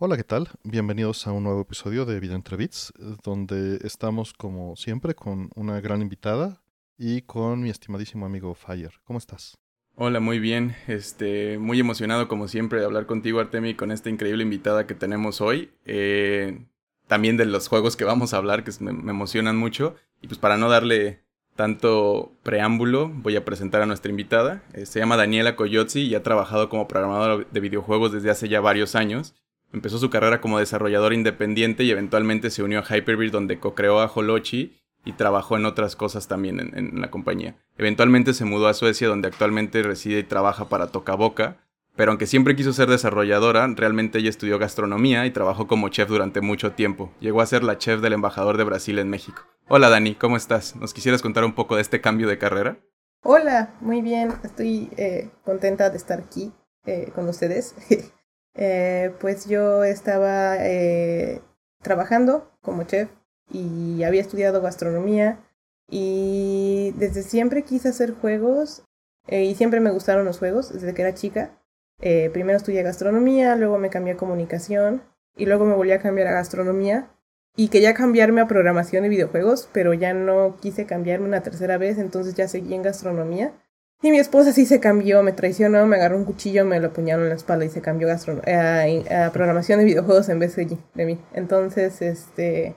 Hola, ¿qué tal? Bienvenidos a un nuevo episodio de Vida entre Bits, donde estamos como siempre con una gran invitada y con mi estimadísimo amigo Fire. ¿Cómo estás? Hola, muy bien. Este, muy emocionado como siempre de hablar contigo, Artemi, con esta increíble invitada que tenemos hoy. Eh, también de los juegos que vamos a hablar, que me, emocionan mucho. Y pues para no darle tanto preámbulo, voy a presentar a nuestra invitada. Eh, se llama Daniela Coyotzi y ha trabajado como programadora de videojuegos desde hace ya varios años. Empezó su carrera como desarrollador independiente y eventualmente se unió a Hyperbeard donde co-creó a Holochi y trabajó en otras cosas también en, la compañía. Eventualmente se mudó a Suecia donde actualmente reside y trabaja para Tocaboca, pero aunque siempre quiso ser desarrolladora, realmente ella estudió gastronomía y trabajó como chef durante mucho tiempo. Llegó a ser la chef del embajador de Brasil en México. Hola Dani, ¿cómo estás? ¿Nos quisieras contar un poco de este cambio de carrera? Hola, muy bien, estoy eh, contenta de estar aquí eh, con ustedes. Eh, pues yo estaba trabajando como chef y había estudiado gastronomía y desde siempre quise hacer juegos y siempre me gustaron los juegos desde que era chica. Primero estudié gastronomía, luego me cambié a comunicación y luego me volví a cambiar a gastronomía y quería cambiarme a programación de videojuegos, pero ya no quise cambiarme una tercera vez, entonces ya seguí en gastronomía y mi esposa sí se cambió, me traicionó, me agarró un cuchillo, me lo apuñaló en la espalda y se cambió a, programación de videojuegos en vez de, de, mí. Entonces, este...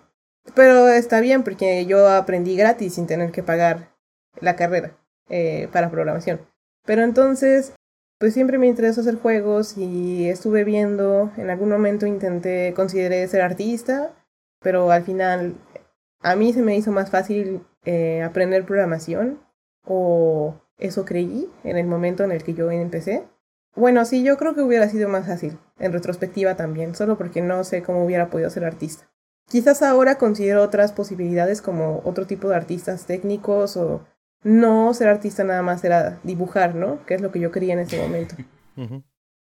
Pero está bien porque yo aprendí gratis sin tener que pagar la carrera eh, para programación. Pero entonces, pues siempre me interesó hacer juegos y estuve viendo, en algún momento intenté, consideré ser artista, pero al final a mí se me hizo más fácil eh, aprender programación o eso creí en el momento en el que yo empecé. Bueno, sí, yo creo que hubiera sido más fácil, en retrospectiva también, solo porque no sé cómo hubiera podido ser artista. Quizás ahora considero otras posibilidades como otro tipo de artistas técnicos o no ser artista nada más era dibujar, ¿no? Que es lo que yo quería en ese momento.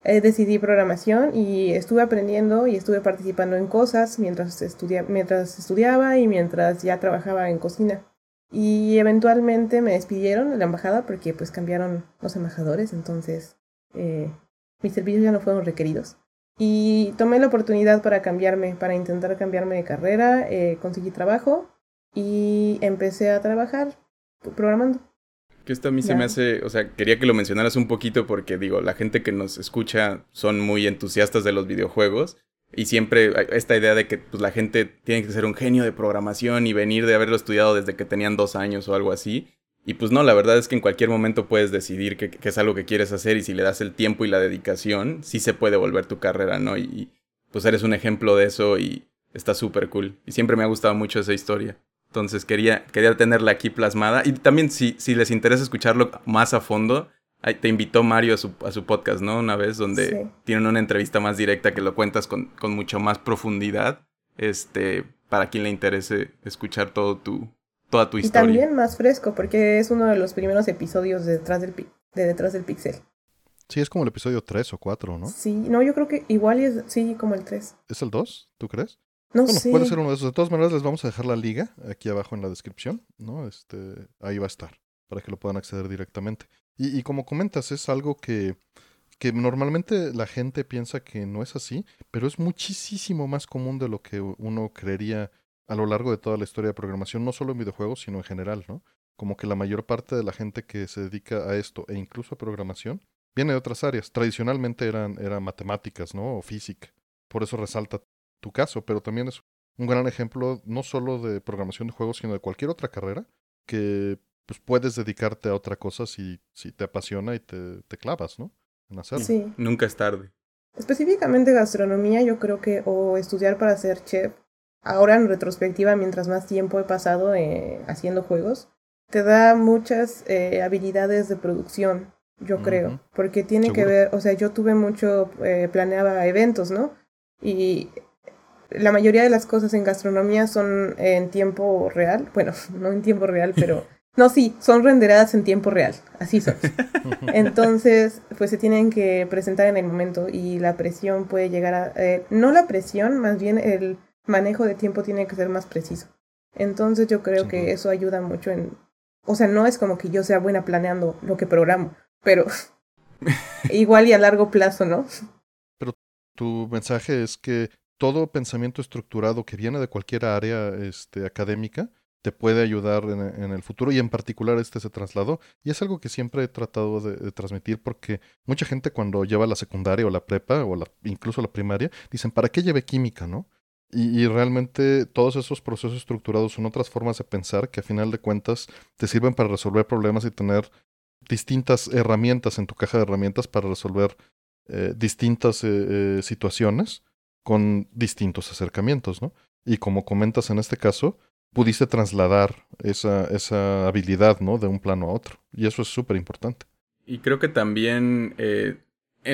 Eh, decidí programación y estuve aprendiendo y estuve participando en cosas mientras, mientras estudiaba y mientras ya trabajaba en cocina. Y eventualmente me despidieron de la embajada porque pues cambiaron los embajadores, entonces eh, mis servicios ya no fueron requeridos. Y tomé la oportunidad para cambiarme, para intentar cambiarme de carrera, eh, conseguí trabajo y empecé a trabajar programando. Que esto a mí se me hace, o sea, quería que lo mencionaras un poquito porque digo, la gente que nos escucha son muy entusiastas de los videojuegos y siempre esta idea de que pues, la gente tiene que ser un genio de programación y venir de haberlo estudiado desde que tenían dos años o algo así. Y pues no, la verdad es que en cualquier momento puedes decidir que, es algo que quieres hacer y si le das el tiempo y la dedicación, sí se puede volver tu carrera, ¿no? Y, pues eres un ejemplo de eso y está súper cool. Y siempre me ha gustado mucho esa historia. Entonces quería, quería tenerla aquí plasmada. Y también si, si les interesa escucharlo más a fondo, te invitó Mario a su, a su podcast, ¿no? Una vez donde tienen una entrevista más directa que lo cuentas con, con mucho más profundidad. Este, para quien le interese escuchar todo tu, toda tu historia. Y también más fresco, porque es uno de los primeros episodios de Detrás del, de Detrás del Pixel. Sí, es como el episodio 3 o 4, ¿no? Sí, no, yo creo que igual es, sí, como el 3. ¿Es el 2? ¿Tú crees? No bueno, sé. puede ser uno de esos. De todas maneras, les vamos a dejar la liga aquí abajo en la descripción, ¿no? Este, ahí va a estar, para que lo puedan acceder directamente. Y, como comentas, es algo que, que normalmente la gente piensa que no es así, pero es muchísimo más común de lo que uno creería a lo largo de toda la historia de programación, no solo en videojuegos, sino en general, ¿no? Como que la mayor parte de la gente que se dedica a esto e incluso a programación viene de otras áreas. Tradicionalmente eran, eran matemáticas, ¿no? O física. Por eso resalta tu caso, pero también es un gran ejemplo no solo de programación de juegos, sino de cualquier otra carrera que pues puedes dedicarte a otra cosa si, si te apasiona y te, te clavas, ¿no? En hacerlo. Sí. Nunca es tarde. Específicamente gastronomía, yo creo que, o estudiar para ser chef, ahora en retrospectiva, mientras más tiempo he pasado eh, haciendo juegos, te da muchas eh, habilidades de producción, yo creo, porque tiene que ver, o sea, yo tuve mucho, eh, planeaba eventos, ¿no? Y la mayoría de las cosas en gastronomía son en tiempo real, bueno, no en tiempo real, pero no, sí, son renderadas en tiempo real, así son. Entonces, pues se tienen que presentar en el momento y la presión puede llegar a... Eh, no la presión, más bien el manejo de tiempo tiene que ser más preciso. Entonces yo creo que eso ayuda mucho en... O sea, no es como que yo sea buena planeando lo que programo, pero igual y a largo plazo, ¿no? Pero tu mensaje es que todo pensamiento estructurado que viene de cualquier área este, académica te puede ayudar en, el futuro y en particular este se trasladó y es algo que siempre he tratado de, transmitir porque mucha gente cuando lleva la secundaria o la prepa o la, incluso la primaria dicen ¿para qué lleve química? ¿no? Y, realmente todos esos procesos estructurados son otras formas de pensar que a final de cuentas te sirven para resolver problemas y tener distintas herramientas en tu caja de herramientas para resolver eh, distintas eh, eh, situaciones con distintos acercamientos, ¿no? Y como comentas en este caso, pudiste trasladar esa, esa habilidad, ¿no? De un plano a otro. Y eso es súper importante. Y creo que también, eh,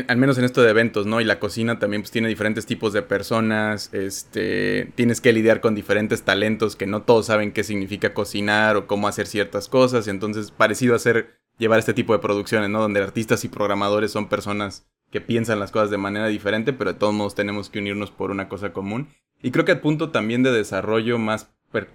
al menos en esto de eventos, ¿no? Y la cocina también pues tiene diferentes tipos de personas, este, tienes que lidiar con diferentes talentos que no todos saben qué significa cocinar o cómo hacer ciertas cosas. Entonces, parecido a hacer, llevar este tipo de producciones, ¿no? Donde artistas y programadores son personas que piensan las cosas de manera diferente, pero de todos modos tenemos que unirnos por una cosa común. Y creo que al punto también de desarrollo más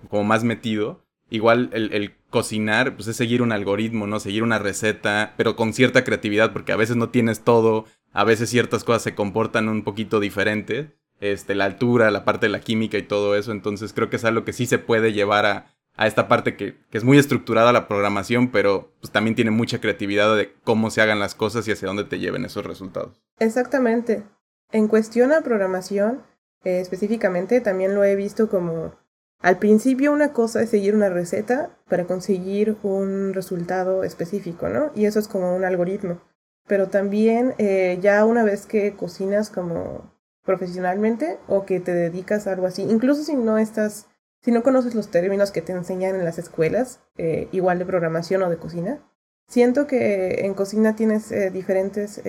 como más metido. Igual el, cocinar, pues es seguir un algoritmo, ¿no? Seguir una receta, pero con cierta creatividad, porque a veces no tienes todo, a veces ciertas cosas se comportan un poquito diferente. Este, la altura, la parte de la química y todo eso. Entonces creo que es algo que sí se puede llevar a, a esta parte que, que, es muy estructurada la programación, pero pues también tiene mucha creatividad de cómo se hagan las cosas y hacia dónde te lleven esos resultados. Exactamente. En cuestión a programación, eh, específicamente, también lo he visto como al principio una cosa es seguir una receta para conseguir un resultado específico, ¿no? Y eso es como un algoritmo. Pero también eh, ya una vez que cocinas como profesionalmente o que te dedicas a algo así, incluso si no estás, si no conoces los términos que te enseñan en las escuelas, eh, igual de programación o de cocina, siento que en cocina tienes eh, diferentes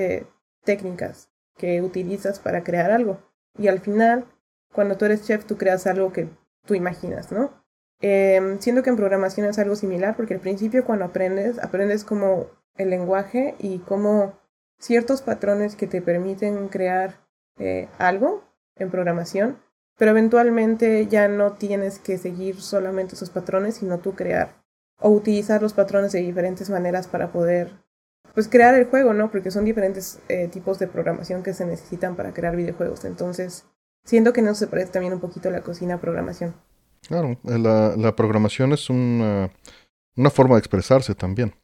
técnicas que utilizas para crear algo. Y al final, cuando tú eres chef, tú creas algo que tú imaginas, ¿no? Eh, siento que en programación es algo similar porque al principio cuando aprendes, aprendes como el lenguaje y como ciertos patrones que te permiten crear eh, algo en programación, pero eventualmente ya no tienes que seguir solamente esos patrones, sino tú crear o utilizar los patrones de diferentes maneras para poder pues crear el juego, ¿no? Porque son diferentes eh, tipos de programación que se necesitan para crear videojuegos. Entonces, Siento que no se parece también un poquito la cocina programación. Claro, eh, la, programación es una, una forma de expresarse también,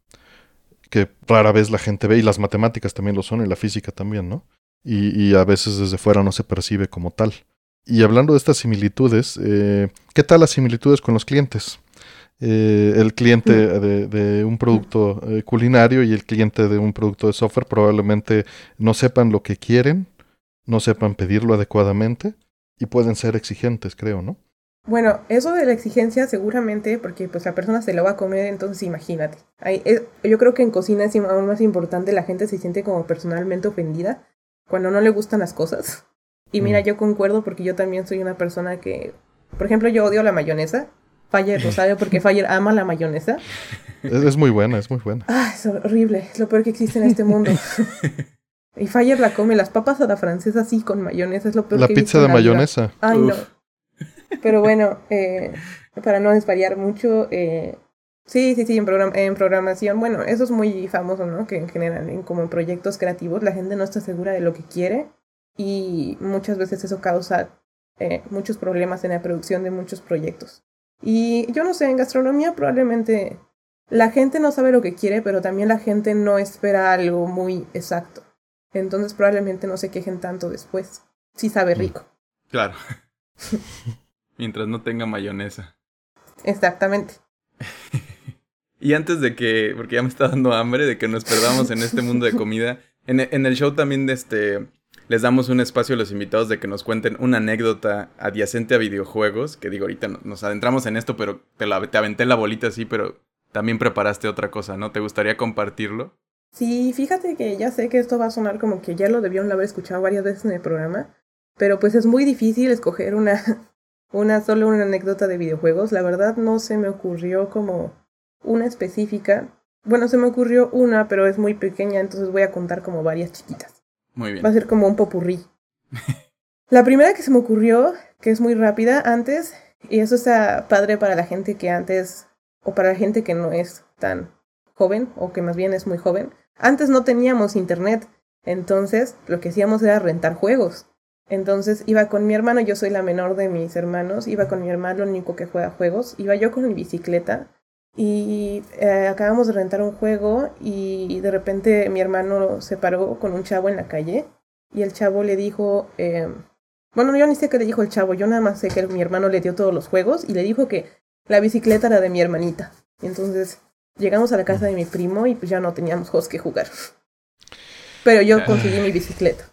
que rara vez la gente ve, y las matemáticas también lo son, y la física también, ¿no? Y a veces desde fuera no se percibe como tal. Y hablando de estas similitudes, eh, ¿qué tal las similitudes con los clientes? Eh, el cliente de, de un producto culinario y el cliente de un producto de software probablemente no sepan lo que quieren no sepan pedirlo adecuadamente y pueden ser exigentes, creo, ¿no? Bueno, eso de la exigencia seguramente, porque pues la persona se lo va a comer, entonces imagínate. yo creo que en cocina es aún más importante, la gente se siente como personalmente ofendida cuando no le gustan las cosas. Y mira, mm. yo concuerdo porque yo también soy una persona que, por ejemplo, yo odio la mayonesa. Lo sabe porque Faller ama la mayonesa. Es, muy buena, es muy buena. Ah, es horrible, es lo peor que existe en este mundo. Y Fire la come, las papas a la francesa sí con mayonesa, es lo peor la pizza de mayonesa. Ay, no. Pero bueno, eh, para no desvariar mucho, eh, sí, sí, sí, en, en programación, bueno, eso es muy famoso, ¿no? Que en general, en, como en proyectos creativos, la gente no está segura de lo que quiere y muchas veces eso causa eh, muchos problemas en la producción de muchos proyectos. Y yo no sé, en gastronomía probablemente la gente no sabe lo que quiere, pero también la gente no espera algo muy exacto. Entonces probablemente no se quejen tanto después. Sí sabe mm. rico. Claro. Mientras no tenga mayonesa. Exactamente. y antes de que, porque ya me está dando hambre, de que nos perdamos en este mundo de comida, en, en, el show también este, les damos un espacio a los invitados de que nos cuenten una anécdota adyacente a videojuegos, que digo, ahorita nos adentramos en esto, pero te, la, te aventé la bolita así, pero también preparaste otra cosa, ¿no? ¿Te gustaría compartirlo? Sí, fíjate que ya sé que esto va a sonar como que ya lo debieron haber escuchado varias veces en el programa, pero pues es muy difícil escoger una, una solo una anécdota de videojuegos. La verdad no se me ocurrió como una específica. Bueno, se me ocurrió una, pero es muy pequeña, entonces voy a contar como varias chiquitas. Muy bien. Va a ser como un popurrí. La primera que se me ocurrió, que es muy rápida antes, y eso está padre para la gente que antes, o para la gente que no es tan joven, o que más bien es muy joven. Antes no teníamos internet, entonces lo que hacíamos era rentar juegos. Entonces iba con mi hermano, yo soy la menor de mis hermanos, iba con mi hermano, el único que juega juegos, iba yo con mi bicicleta y eh, acabamos de rentar un juego y de repente mi hermano se paró con un chavo en la calle y el chavo le dijo, eh, bueno, yo ni sé qué le dijo el chavo, yo nada más sé que mi hermano le dio todos los juegos y le dijo que la bicicleta era de mi hermanita. Y entonces llegamos a la casa de mi primo y pues ya no teníamos juegos que jugar. Pero yo conseguí mi bicicleta.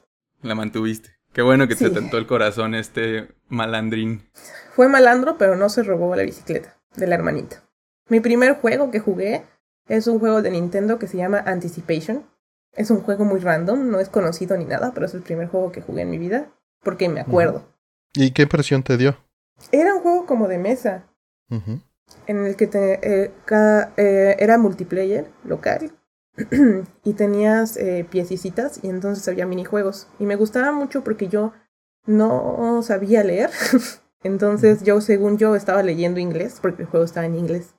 La mantuviste. Qué bueno que te tentó el corazón este malandrín. Fue malandro, pero no se robó la bicicleta de la hermanita. Mi primer juego que jugué es un juego de Nintendo que se llama Anticipation. Es un juego muy random, no es conocido ni nada, pero es el primer juego que jugué en mi vida, porque me acuerdo. ¿Y qué impresión te dio? Era un juego como de mesa, en el que te, eh, eh, era multiplayer local y tenías eh, piececitas y entonces había minijuegos. Y me gustaba mucho porque yo no sabía leer, entonces yo según yo estaba leyendo inglés, porque el juego estaba en inglés.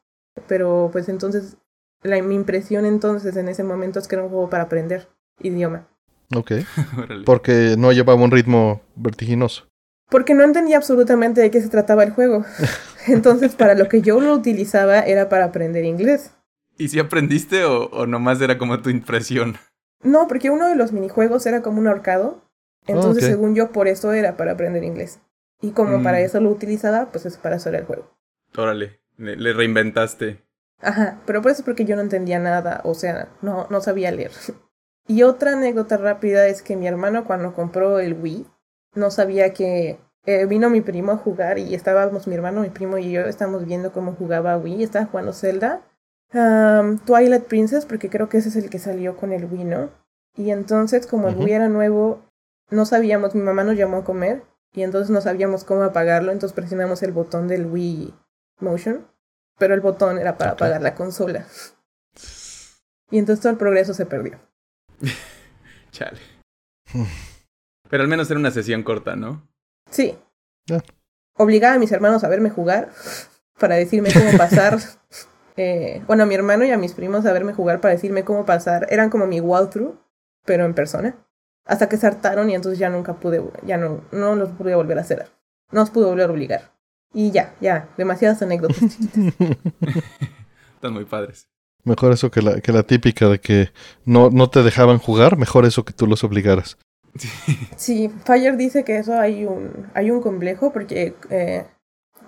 Pero pues entonces, la, mi impresión entonces en ese momento es que era un juego para aprender idioma. Ok. Porque no llevaba un ritmo vertiginoso. Porque no entendía absolutamente de qué se trataba el juego. Entonces, para lo que yo lo utilizaba era para aprender inglés. ¿Y si aprendiste o, o nomás era como tu impresión? No, porque uno de los minijuegos era como un ahorcado. Entonces, según yo, por eso era para aprender inglés. Y como para mm. eso lo utilizaba, pues es para eso era el juego. Órale. Le, reinventaste. Ajá, pero por eso es porque yo no entendía nada, o sea, no, no sabía leer. Y otra anécdota rápida es que mi hermano cuando compró el Wii, no sabía que eh, vino mi primo a jugar y estábamos, mi hermano, mi primo y yo estábamos viendo cómo jugaba Wii, estaba jugando Zelda, Twilight Princess, porque creo que ese es el que salió con el Wii, ¿no? Y entonces como el Wii era nuevo, no sabíamos, mi mamá nos llamó a comer y entonces no sabíamos cómo apagarlo, entonces presionamos el botón del Wii Motion, pero el botón era para apagar la consola. Y entonces todo el progreso se perdió. Chale. Pero al menos era una sesión corta, ¿no? Sí. Obligaba a mis hermanos a verme jugar para decirme cómo pasar. eh, bueno, a mi hermano y a mis primos a verme jugar para decirme cómo pasar. Eran como mi walkthrough, pero en persona. Hasta que se hartaron y entonces ya nunca pude, ya no, no los pude volver a hacer. No los pude volver a obligar. Y ya, ya, demasiadas anécdotas Están muy padres. Mejor eso que la, que la típica de que no, no te dejaban jugar, mejor eso que tú los obligaras. Sí, Fire dice que eso hay un, hay un complejo porque eh,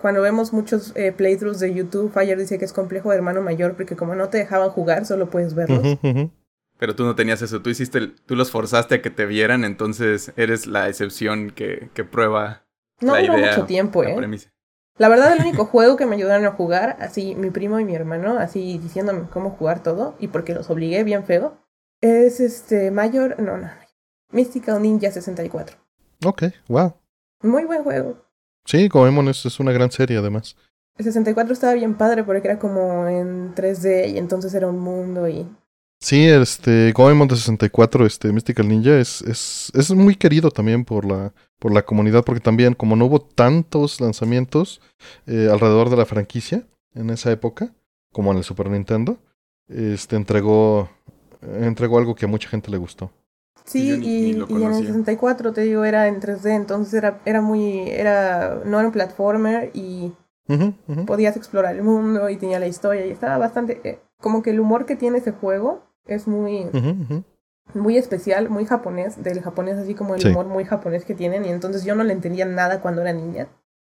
cuando vemos muchos eh, playthroughs de YouTube, Fire dice que es complejo de hermano mayor porque como no te dejaban jugar, solo puedes verlos. Pero tú no tenías eso, tú hiciste, tú los forzaste a que te vieran, entonces eres la excepción que, que prueba no la idea, mucho tiempo, ¿eh? La verdad, el único juego que me ayudaron a jugar, así mi primo y mi hermano, así diciéndome cómo jugar todo, y porque los obligué bien feo, es este Mayor, no, no, Mystical Ninja 64. Ok, wow. Muy buen juego. Sí, como es, es una gran serie además. El 64 estaba bien padre porque era como en 3D y entonces era un mundo y Sí, este, Goemon de 64, este, Mystical Ninja, es, es, es muy querido también por la, por la comunidad, porque también, como no hubo tantos lanzamientos eh, alrededor de la franquicia en esa época, como en el Super Nintendo, este, entregó, entregó algo que a mucha gente le gustó. Sí, y, y, en el 64, te digo, era en 3D, entonces era, era muy, era, no era un platformer y podías explorar el mundo y tenía la historia y estaba bastante, eh, como que el humor que tiene ese juego es muy, muy especial, muy japonés, del japonés así como el humor muy japonés que tienen, y entonces yo no le entendía nada cuando era niña.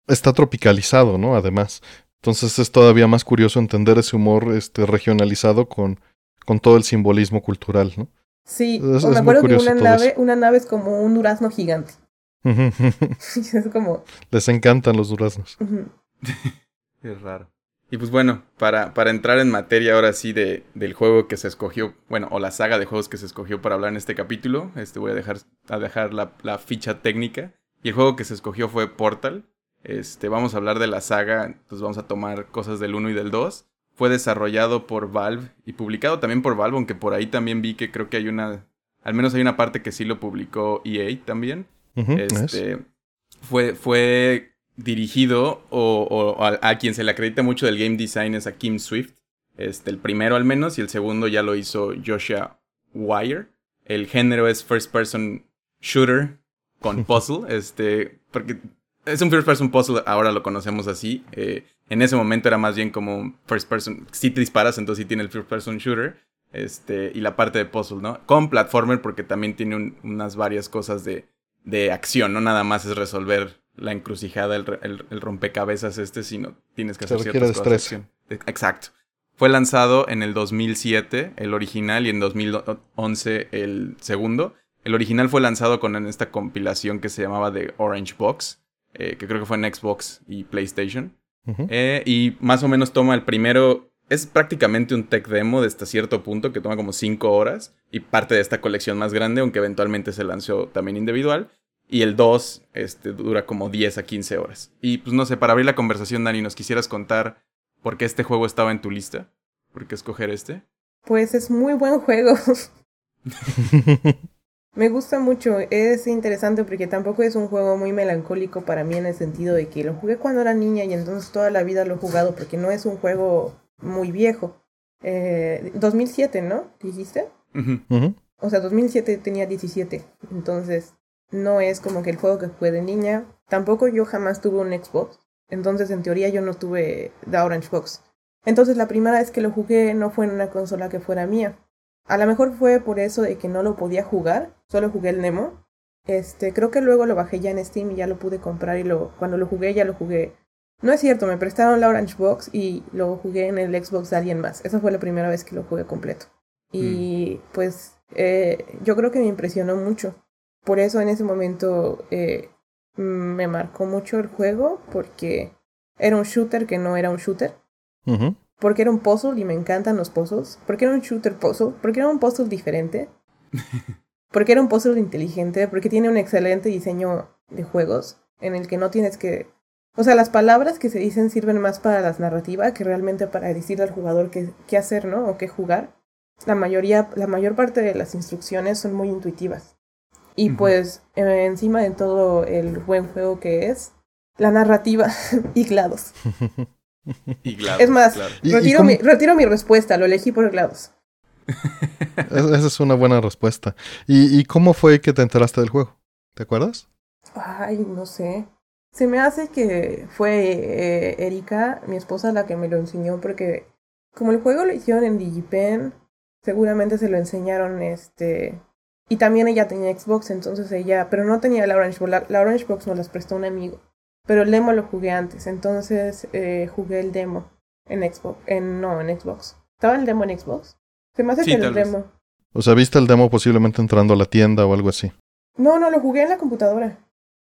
Está tropicalizado, ¿no? Además. Entonces es todavía más curioso entender ese humor este, regionalizado con, con todo el simbolismo cultural, ¿no? Sí, me acuerdo que una nave, una nave es como un durazno gigante. es como... Les encantan los duraznos. es raro. Y pues bueno, para, para entrar en materia ahora sí de, del juego que se escogió, bueno, o la saga de juegos que se escogió para hablar en este capítulo, este voy a dejar, a dejar la, la ficha técnica. Y el juego que se escogió fue Portal. Este, vamos a hablar de la saga, entonces vamos a tomar cosas del 1 y del 2. Fue desarrollado por Valve y publicado también por Valve, aunque por ahí también vi que creo que hay una, al menos hay una parte que sí lo publicó EA también. este, fue, fue dirigido o, a, quien se le acredita mucho del game design es a Kim Swift. Este, el primero al menos, y el segundo ya lo hizo Joshua Wire. El género es first person shooter con puzzle. este, porque es un first person puzzle, ahora lo conocemos así. Eh, en ese momento era más bien como first person. Si te disparas, entonces sí tiene el first person shooter. Este, y la parte de puzzle, ¿no? Con platformer, porque también tiene unas varias cosas de, de acción, no nada más es resolver la encrucijada, el, rompecabezas este, sino tienes que hacer ciertas cosas. Exacto. Fue lanzado en el 2007 el original y en 2011 el segundo. El original fue lanzado con esta compilación que se llamaba The Orange Box, eh, que creo que fue en Xbox y PlayStation. Eh, y más o menos toma el primero. Es prácticamente un tech demo de hasta cierto punto que toma como 5 horas y parte de esta colección más grande, aunque eventualmente se lanzó también individual. Y el 2 este, dura como 10 a 15 horas. Y pues no sé, para abrir la conversación, Dani, ¿nos quisieras contar por qué este juego estaba en tu lista? ¿Por qué escoger este? Pues es muy buen juego. Me gusta mucho, es interesante porque tampoco es un juego muy melancólico para mí en el sentido de que lo jugué cuando era niña y entonces toda la vida lo he jugado porque no es un juego muy viejo. Eh, 2007, ¿no? ¿Dijiste? O sea, 2007 tenía 17, entonces no es como que el juego que jugué de niña. Tampoco yo jamás tuve un Xbox, entonces en teoría yo no tuve The Orange Box. Entonces la primera vez que lo jugué no fue en una consola que fuera mía. A lo mejor fue por eso de que no lo podía jugar, solo jugué el Nemo. Este, creo que luego lo bajé ya en Steam y ya lo pude comprar y lo, cuando lo jugué ya lo jugué. No es cierto, me prestaron la Orange Box y lo jugué en el Xbox de alguien más. Esa fue la primera vez que lo jugué completo. Y mm. pues eh, yo creo que me impresionó mucho. Por eso en ese momento eh, me marcó mucho el juego porque era un shooter que no era un shooter. Porque era un puzzle y me encantan los puzzles. Porque era un shooter puzzle. Porque era un puzzle diferente. porque era un puzzle inteligente. Porque tiene un excelente diseño de juegos en el que no tienes que... O sea, las palabras que se dicen sirven más para las narrativas que realmente para decirle al jugador qué, qué hacer, ¿no? O qué jugar. La mayoría, la mayor parte de las instrucciones son muy intuitivas. Y pues encima de todo el buen juego que es, la narrativa y GLaDOS. y GLaDOS es más, retiro, mi, retiro, mi, respuesta, lo elegí por GLaDOS. Esa es una buena respuesta. ¿Y, ¿Y cómo fue que te enteraste del juego? ¿Te acuerdas? Ay, no sé. Se me hace que fue eh, Erika, mi esposa, la que me lo enseñó porque como el juego lo hicieron en Digipen, seguramente se lo enseñaron este y también ella tenía Xbox, entonces ella, pero no tenía la Orange Box. La, Orange Box nos las prestó un amigo. Pero el demo lo jugué antes, entonces eh, jugué el demo en Xbox. En, no, en Xbox. ¿Estaba el demo en Xbox? Se me hace que el demo. O sea, ¿viste el demo posiblemente entrando a la tienda o algo así? No, no, lo jugué en la computadora.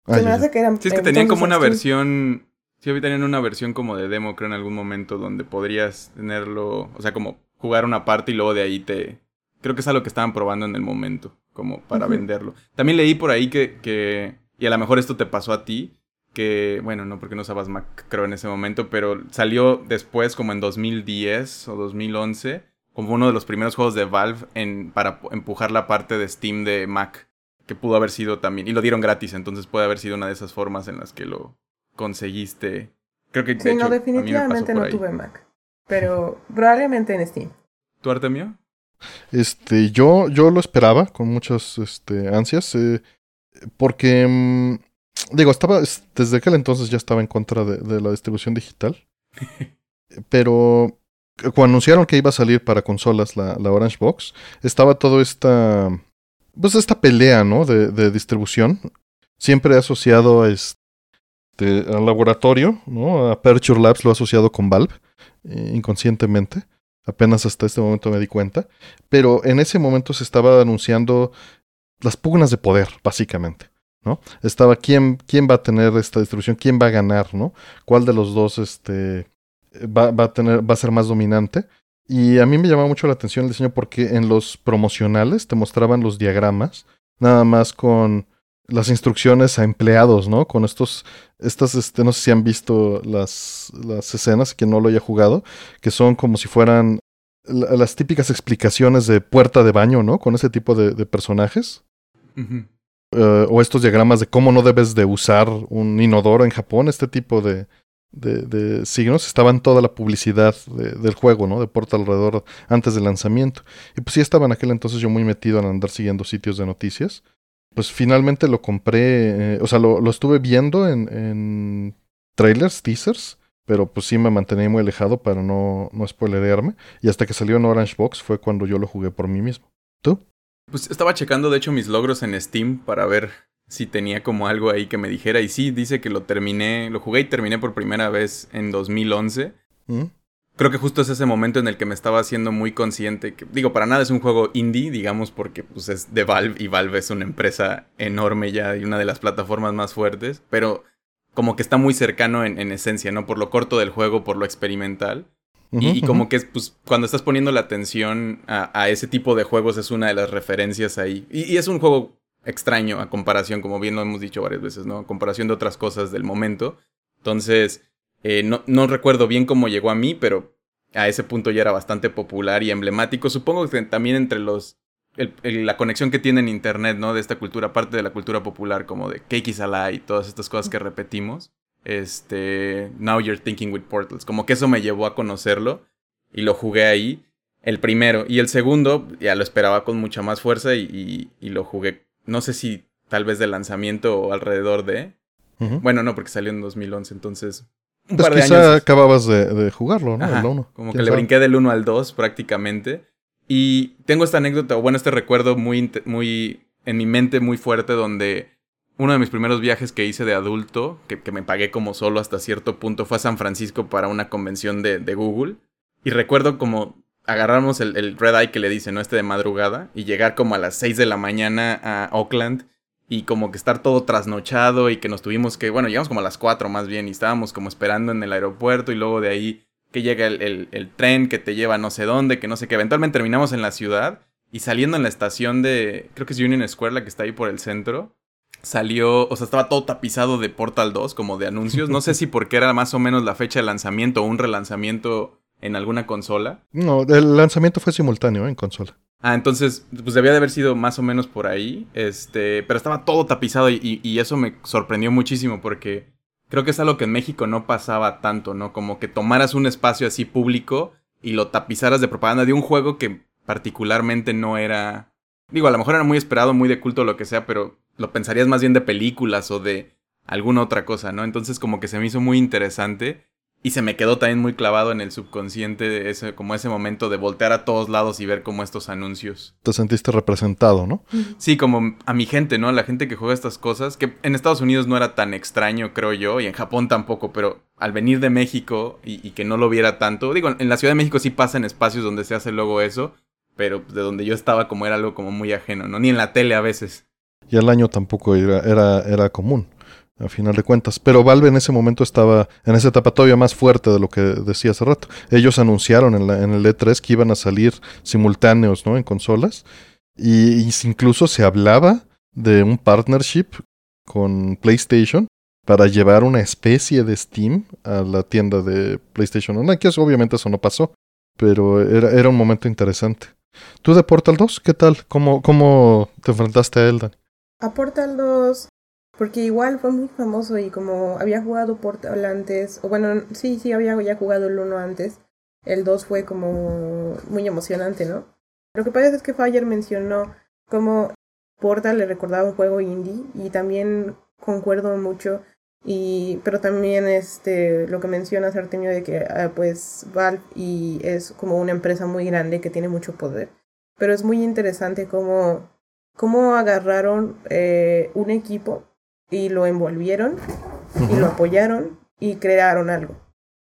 Se me hace que eran. Sí, es que tenían como una versión. Sí, tenían una versión como de demo, creo, en algún momento donde podrías tenerlo. O sea, como jugar una parte y luego de ahí te. Creo que es algo que estaban probando en el momento como para venderlo. También leí por ahí que, que, y a lo mejor esto te pasó a ti, que, bueno, no porque no usabas Mac, creo, en ese momento, pero salió después, como en 2010 o 2011, como uno de los primeros juegos de Valve en, para empujar la parte de Steam de Mac, que pudo haber sido también, y lo dieron gratis, entonces puede haber sido una de esas formas en las que lo conseguiste. Creo que... sí, no, definitivamente no tuve Mac, pero probablemente en Steam. ¿Tu Artemio? Este, yo, yo lo esperaba con muchas este, ansias, eh, porque, mm, digo, estaba, desde aquel entonces ya estaba en contra de, la distribución digital, pero cuando anunciaron que iba a salir para consolas la, la Orange Box, estaba todo esta, pues esta pelea, ¿no? De, de distribución, siempre asociado a este, al laboratorio, ¿no? Aperture Labs lo ha asociado con Valve, eh, inconscientemente. Apenas hasta este momento me di cuenta. Pero en ese momento se estaba anunciando las pugnas de poder, básicamente. ¿no? Estaba quién, quién va a tener esta distribución, quién va a ganar, ¿no? ¿Cuál de los dos este, va, va, a tener, va a ser más dominante? Y a mí me llamaba mucho la atención el diseño porque en los promocionales te mostraban los diagramas, nada más con las instrucciones a empleados, ¿no? Con estos, estas, este, no sé si han visto las, las escenas, que no lo haya jugado, que son como si fueran las típicas explicaciones de puerta de baño, ¿no? Con ese tipo de, personajes. eh, o estos diagramas de cómo no debes de usar un inodoro en Japón, este tipo de, de, signos, estaba en toda la publicidad del juego, ¿no? De Portal alrededor antes del lanzamiento. Y pues sí estaba en aquel entonces yo muy metido en andar siguiendo sitios de noticias. Pues finalmente lo compré, eh, o sea, lo, lo, estuve viendo en, en trailers, teasers, pero pues sí me mantenía muy alejado para no, no spoilerearme. Y hasta que salió en Orange Box fue cuando yo lo jugué por mí mismo. ¿Tú? Pues estaba checando de hecho mis logros en Steam para ver si tenía como algo ahí que me dijera. Y sí, dice que lo terminé, lo jugué y terminé por primera vez en 2011. ¿Mm? Creo que justo es ese momento en el que me estaba haciendo muy consciente que, digo, para nada es un juego indie, digamos, porque pues es de Valve y Valve es una empresa enorme ya y una de las plataformas más fuertes, pero como que está muy cercano en, esencia, ¿no? Por lo corto del juego, por lo experimental. y, como que pues, cuando estás poniendo la atención a, ese tipo de juegos es una de las referencias ahí. y es un juego extraño a comparación, como bien lo hemos dicho varias veces, ¿no? A comparación de otras cosas del momento. Entonces, eh, no, no recuerdo bien cómo llegó a mí, pero a ese punto ya era bastante popular y emblemático. Supongo que también entre los... la conexión que tiene en internet, ¿no? De esta cultura, parte de la cultura popular, como de Cake is y todas estas cosas que repetimos. Este. Now You're Thinking with Portals. Como que eso me llevó a conocerlo. Y lo jugué ahí. El primero. Y el segundo, ya lo esperaba con mucha más fuerza. y lo jugué no sé si tal vez de lanzamiento o alrededor de. Bueno, no, porque salió en 2011, entonces. Un pues par de quizá acababas de, jugarlo, ¿no? el 1. Como que le brinqué del 1 al 2 prácticamente. Y tengo esta anécdota, o bueno, este recuerdo muy, muy en mi mente muy fuerte donde uno de mis primeros viajes que hice de adulto, que, que, me pagué como solo hasta cierto punto, fue a San Francisco para una convención de, de Google. Y recuerdo como agarramos el, red eye que le dice, ¿no? Este de madrugada y llegar como a las 6 de la mañana a Oakland y como que estar todo trasnochado y que nos tuvimos que, bueno, llegamos como a las 4 más bien y estábamos como esperando en el aeropuerto y luego de ahí que llega el, el, tren que te lleva no sé dónde, que no sé qué. Eventualmente terminamos en la ciudad y saliendo en la estación de, creo que es Union Square, la que está ahí por el centro. Salió, o sea, estaba todo tapizado de Portal 2, como de anuncios. No sé si porque era más o menos la fecha de lanzamiento o un relanzamiento en alguna consola. No, el lanzamiento fue simultáneo en consola. Ah, entonces, pues debía de haber sido más o menos por ahí. Este, pero estaba todo tapizado y, y, eso me sorprendió muchísimo porque creo que es algo que en México no pasaba tanto, ¿no? Como que tomaras un espacio así público y lo tapizaras de propaganda de un juego que particularmente no era. Digo, a lo mejor era muy esperado, muy de culto, lo que sea, pero lo pensarías más bien de películas o de alguna otra cosa, ¿no? Entonces, como que se me hizo muy interesante. Y se me quedó también muy clavado en el subconsciente de ese, como ese momento de voltear a todos lados y ver como estos anuncios. Te sentiste representado, ¿no? Sí, como a mi gente, ¿no? A la gente que juega estas cosas, que en Estados Unidos no era tan extraño, creo yo, y en Japón tampoco, pero al venir de México y, que no lo viera tanto, digo, en la Ciudad de México sí pasa en espacios donde se hace luego eso, pero de donde yo estaba como era algo como muy ajeno, ¿no? Ni en la tele a veces. Y el año tampoco era, era, era común a final de cuentas. Pero Valve en ese momento estaba en esa etapa todavía más fuerte de lo que decía hace rato. Ellos anunciaron en, la, en el E3 que iban a salir simultáneos ¿no? en consolas. Y, incluso se hablaba de un partnership con PlayStation para llevar una especie de Steam a la tienda de PlayStation Online, obviamente eso no pasó, pero era, era un momento interesante. ¿Tú de Portal 2? ¿Qué tal? ¿Cómo, cómo te enfrentaste a él? A Portal 2 porque igual fue muy famoso y como había jugado Portal antes, o bueno, sí, sí, había ya jugado el 1 antes, el 2 fue como muy emocionante, ¿no? Lo que pasa es que Fire mencionó como Portal le recordaba un juego indie y también concuerdo mucho y pero también este lo que mencionas Artemio de que ah, pues Valve y es como una empresa muy grande que tiene mucho poder pero es muy interesante cómo cómo agarraron eh, un equipo y lo envolvieron y lo apoyaron y crearon algo.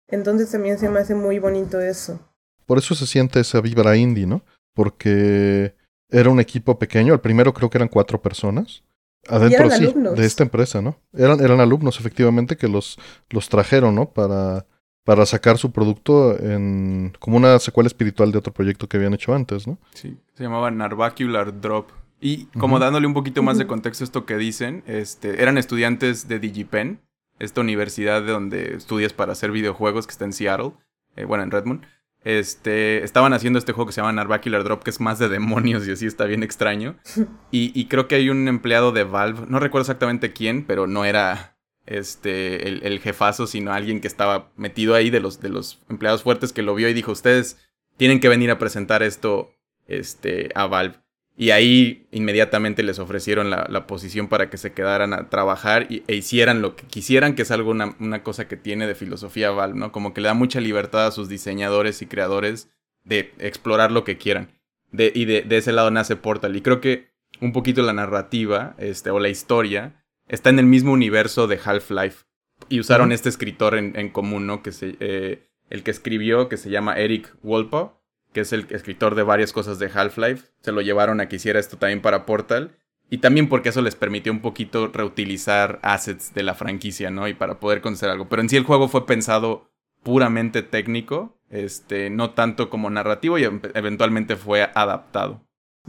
Entonces también se me hace muy bonito eso. Por eso se siente esa vibra indie, ¿no? Porque era un equipo pequeño, el primero creo que eran cuatro personas. Adentro sí, de esta empresa, ¿no? Eran, eran alumnos efectivamente que los, los trajeron, ¿no? Para, para sacar su producto en como una secuela espiritual de otro proyecto que habían hecho antes, ¿no? Sí, se llamaba Narvacular Drop. Y como dándole un poquito más de contexto a esto que dicen, este, eran estudiantes de DigiPen, esta universidad de donde estudias para hacer videojuegos que está en Seattle, eh, bueno, en Redmond. este, estaban haciendo este juego que se llama Narvacular Drop, que es más de demonios y así está bien extraño. Y, creo que hay un empleado de Valve, no recuerdo exactamente quién, pero no era este, el, jefazo, sino alguien que estaba metido ahí de los, de los empleados fuertes que lo vio y dijo, ustedes tienen que venir a presentar esto este, a Valve. Y ahí inmediatamente les ofrecieron la, posición para que se quedaran a trabajar y, e hicieran lo que quisieran, que es algo una, cosa que tiene de filosofía Valve, ¿no? Como que le da mucha libertad a sus diseñadores y creadores de explorar lo que quieran. De, y de, ese lado nace Portal. Y creo que un poquito la narrativa, este, o la historia, está en el mismo universo de Half-Life. Y usaron este escritor en, común, ¿no? Que se, eh, el que escribió, que se llama Eric Wolpa que es el escritor de varias cosas de Half-Life. Se lo llevaron a que hiciera esto también para Portal. Y también porque eso les permitió un poquito reutilizar assets de la franquicia, ¿no? Y para poder conocer algo. Pero en sí el juego fue pensado puramente técnico, este, no tanto como narrativo y eventualmente fue adaptado.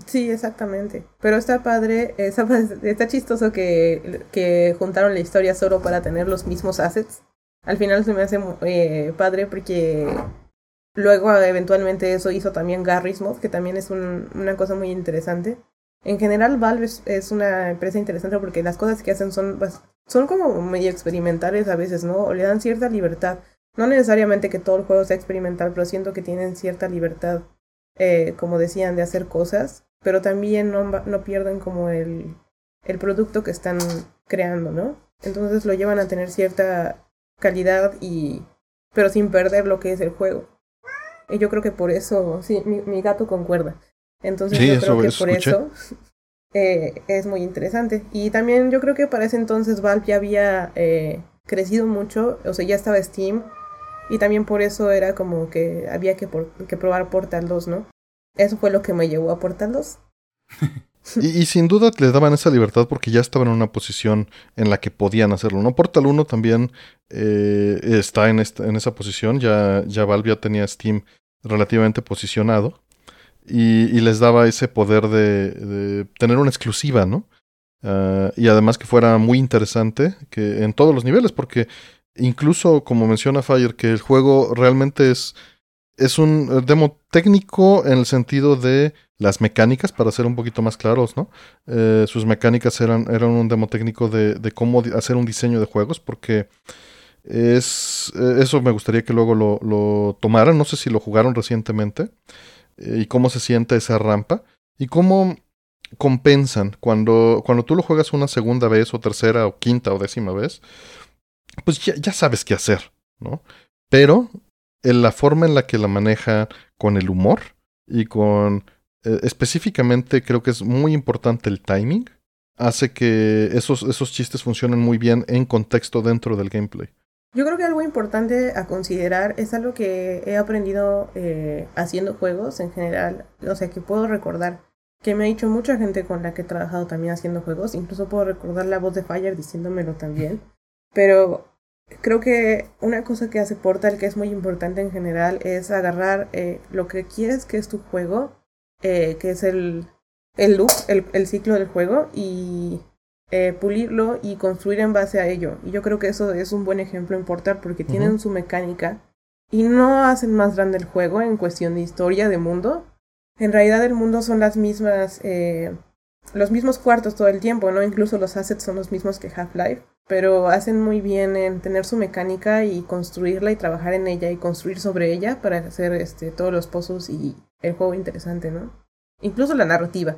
Sí, exactamente. Pero está padre, está chistoso que, que juntaron la historia solo para tener los mismos assets. Al final se me hace eh, padre porque Luego, eventualmente, eso hizo también Garry's que también es una cosa muy interesante. En general, Valve es, una empresa interesante porque las cosas que hacen son, son como medio experimentales a veces, ¿no? O le dan cierta libertad. No necesariamente que todo el juego sea experimental, pero siento que tienen cierta libertad, eh, como decían, de hacer cosas, pero también no, no pierden como el, el producto que están creando, ¿no? Entonces lo llevan a tener cierta calidad y pero sin perder lo que es el juego. Y yo creo que por eso, sí, mi, gato concuerda. Entonces yo creo que por eso eh, es muy interesante. Y también yo creo que para ese entonces Valve ya había eh, crecido mucho, o sea, ya estaba Steam. Y también por eso era como que había que, que probar Portal 2, ¿no? Eso fue lo que me llevó a Portal 2. y, sin duda le daban esa libertad porque ya estaban en una posición en la que podían hacerlo. ¿no? Portal 1 también eh, está en, esta, en esa posición. Ya, ya Valve ya tenía Steam relativamente posicionado y, les daba ese poder de, tener una exclusiva, ¿no? Ah, y además que fuera muy interesante que en todos los niveles, porque incluso como menciona Fire, que el juego realmente es, es un demo técnico en el sentido de las mecánicas, para ser un poquito más claros, ¿no? Eh, sus mecánicas eran, eran un demo técnico de, de cómo hacer un diseño de juegos, porque es, eh, eso me gustaría que luego lo, lo tomaran. No sé si lo jugaron recientemente. Eh, y cómo se siente esa rampa. Y cómo compensan cuando, cuando tú lo juegas una segunda vez, o tercera, o quinta, o décima vez. Pues ya, sabes qué hacer, ¿no? Pero en la forma en la que la maneja con el humor y con... Eh, específicamente creo que es muy importante el timing. Hace que esos, esos chistes funcionen muy bien en contexto dentro del gameplay. Yo creo que algo importante a considerar es algo que he aprendido eh, haciendo juegos en general, o sea, que puedo recordar, que me ha dicho mucha gente con la que he trabajado también haciendo juegos, incluso puedo recordar la voz de Fire diciéndomelo también, pero creo que una cosa que hace Portal que es muy importante en general es agarrar eh, lo que quieres que es tu juego, eh, que es el, el loop, el, el ciclo del juego, y eh, pulirlo y construir en base a ello. Y yo creo que eso es un buen ejemplo en Portal porque tienen su mecánica y no hacen más grande el juego en cuestión de historia, de mundo. En realidad el mundo son las mismas, eh, los mismos cuartos todo el tiempo, ¿no? Incluso los assets son los mismos que Half-Life, pero hacen muy bien en tener su mecánica y construirla y trabajar en ella y construir sobre ella para hacer este, todos los pozos y el juego interesante, ¿no? Incluso la narrativa.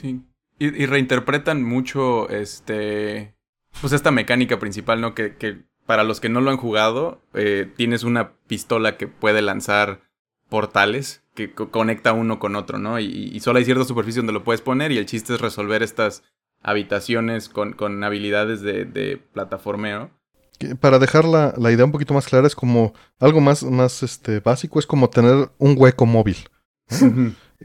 Sí. Y, reinterpretan mucho este. Pues esta mecánica principal, ¿no? Que, que para los que no lo han jugado, eh, tienes una pistola que puede lanzar portales que conecta uno con otro, ¿no? Y, solo hay cierta superficie donde lo puedes poner y el chiste es resolver estas habitaciones con, con habilidades de, de plataformeo. Para dejar la, la, idea un poquito más clara, es como algo más, más este, básico, es como tener un hueco móvil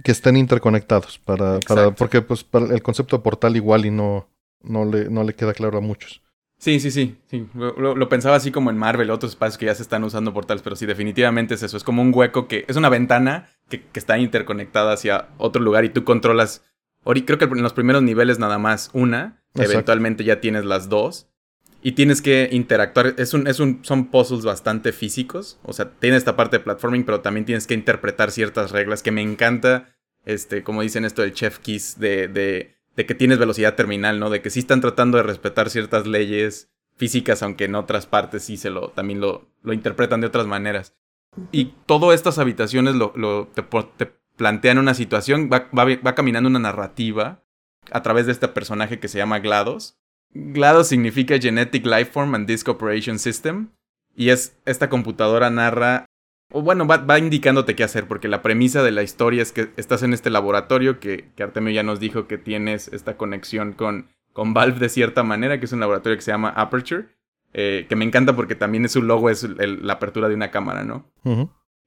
que estén interconectados para, para porque pues para el concepto de portal igual y no, no, le, no le queda claro a muchos. Sí, sí, sí, sí. Lo, pensaba así como en Marvel, otros espacios que ya se están usando portales, pero sí, definitivamente es eso. Es como un hueco que es una ventana que, que está interconectada hacia otro lugar y tú controlas. Creo que en los primeros niveles nada más una, eventualmente ya tienes las dos. Y tienes que interactuar. Es un, es un, son puzzles bastante físicos. O sea, tiene esta parte de platforming, pero también tienes que interpretar ciertas reglas que me encanta. Este, como dicen esto del Chef Kiss, de, de, de que tienes velocidad terminal, ¿no? De que sí están tratando de respetar ciertas leyes físicas, aunque en otras partes sí se lo, también lo, lo interpretan de otras maneras. Y todas estas habitaciones lo, lo te, te, plantean una situación, va, va, va caminando una narrativa a través de este personaje que se llama GLaDOS GLaDOS significa Genetic Lifeform and Disk Operation System. Y es esta computadora narra, o bueno, va, indicándote qué hacer, porque la premisa de la historia es que estás en este laboratorio que, que Artemio ya nos dijo que tienes esta conexión con, con Valve de cierta manera, que es un laboratorio que se llama Aperture, eh, que me encanta porque también su logo es la apertura de una cámara, ¿no?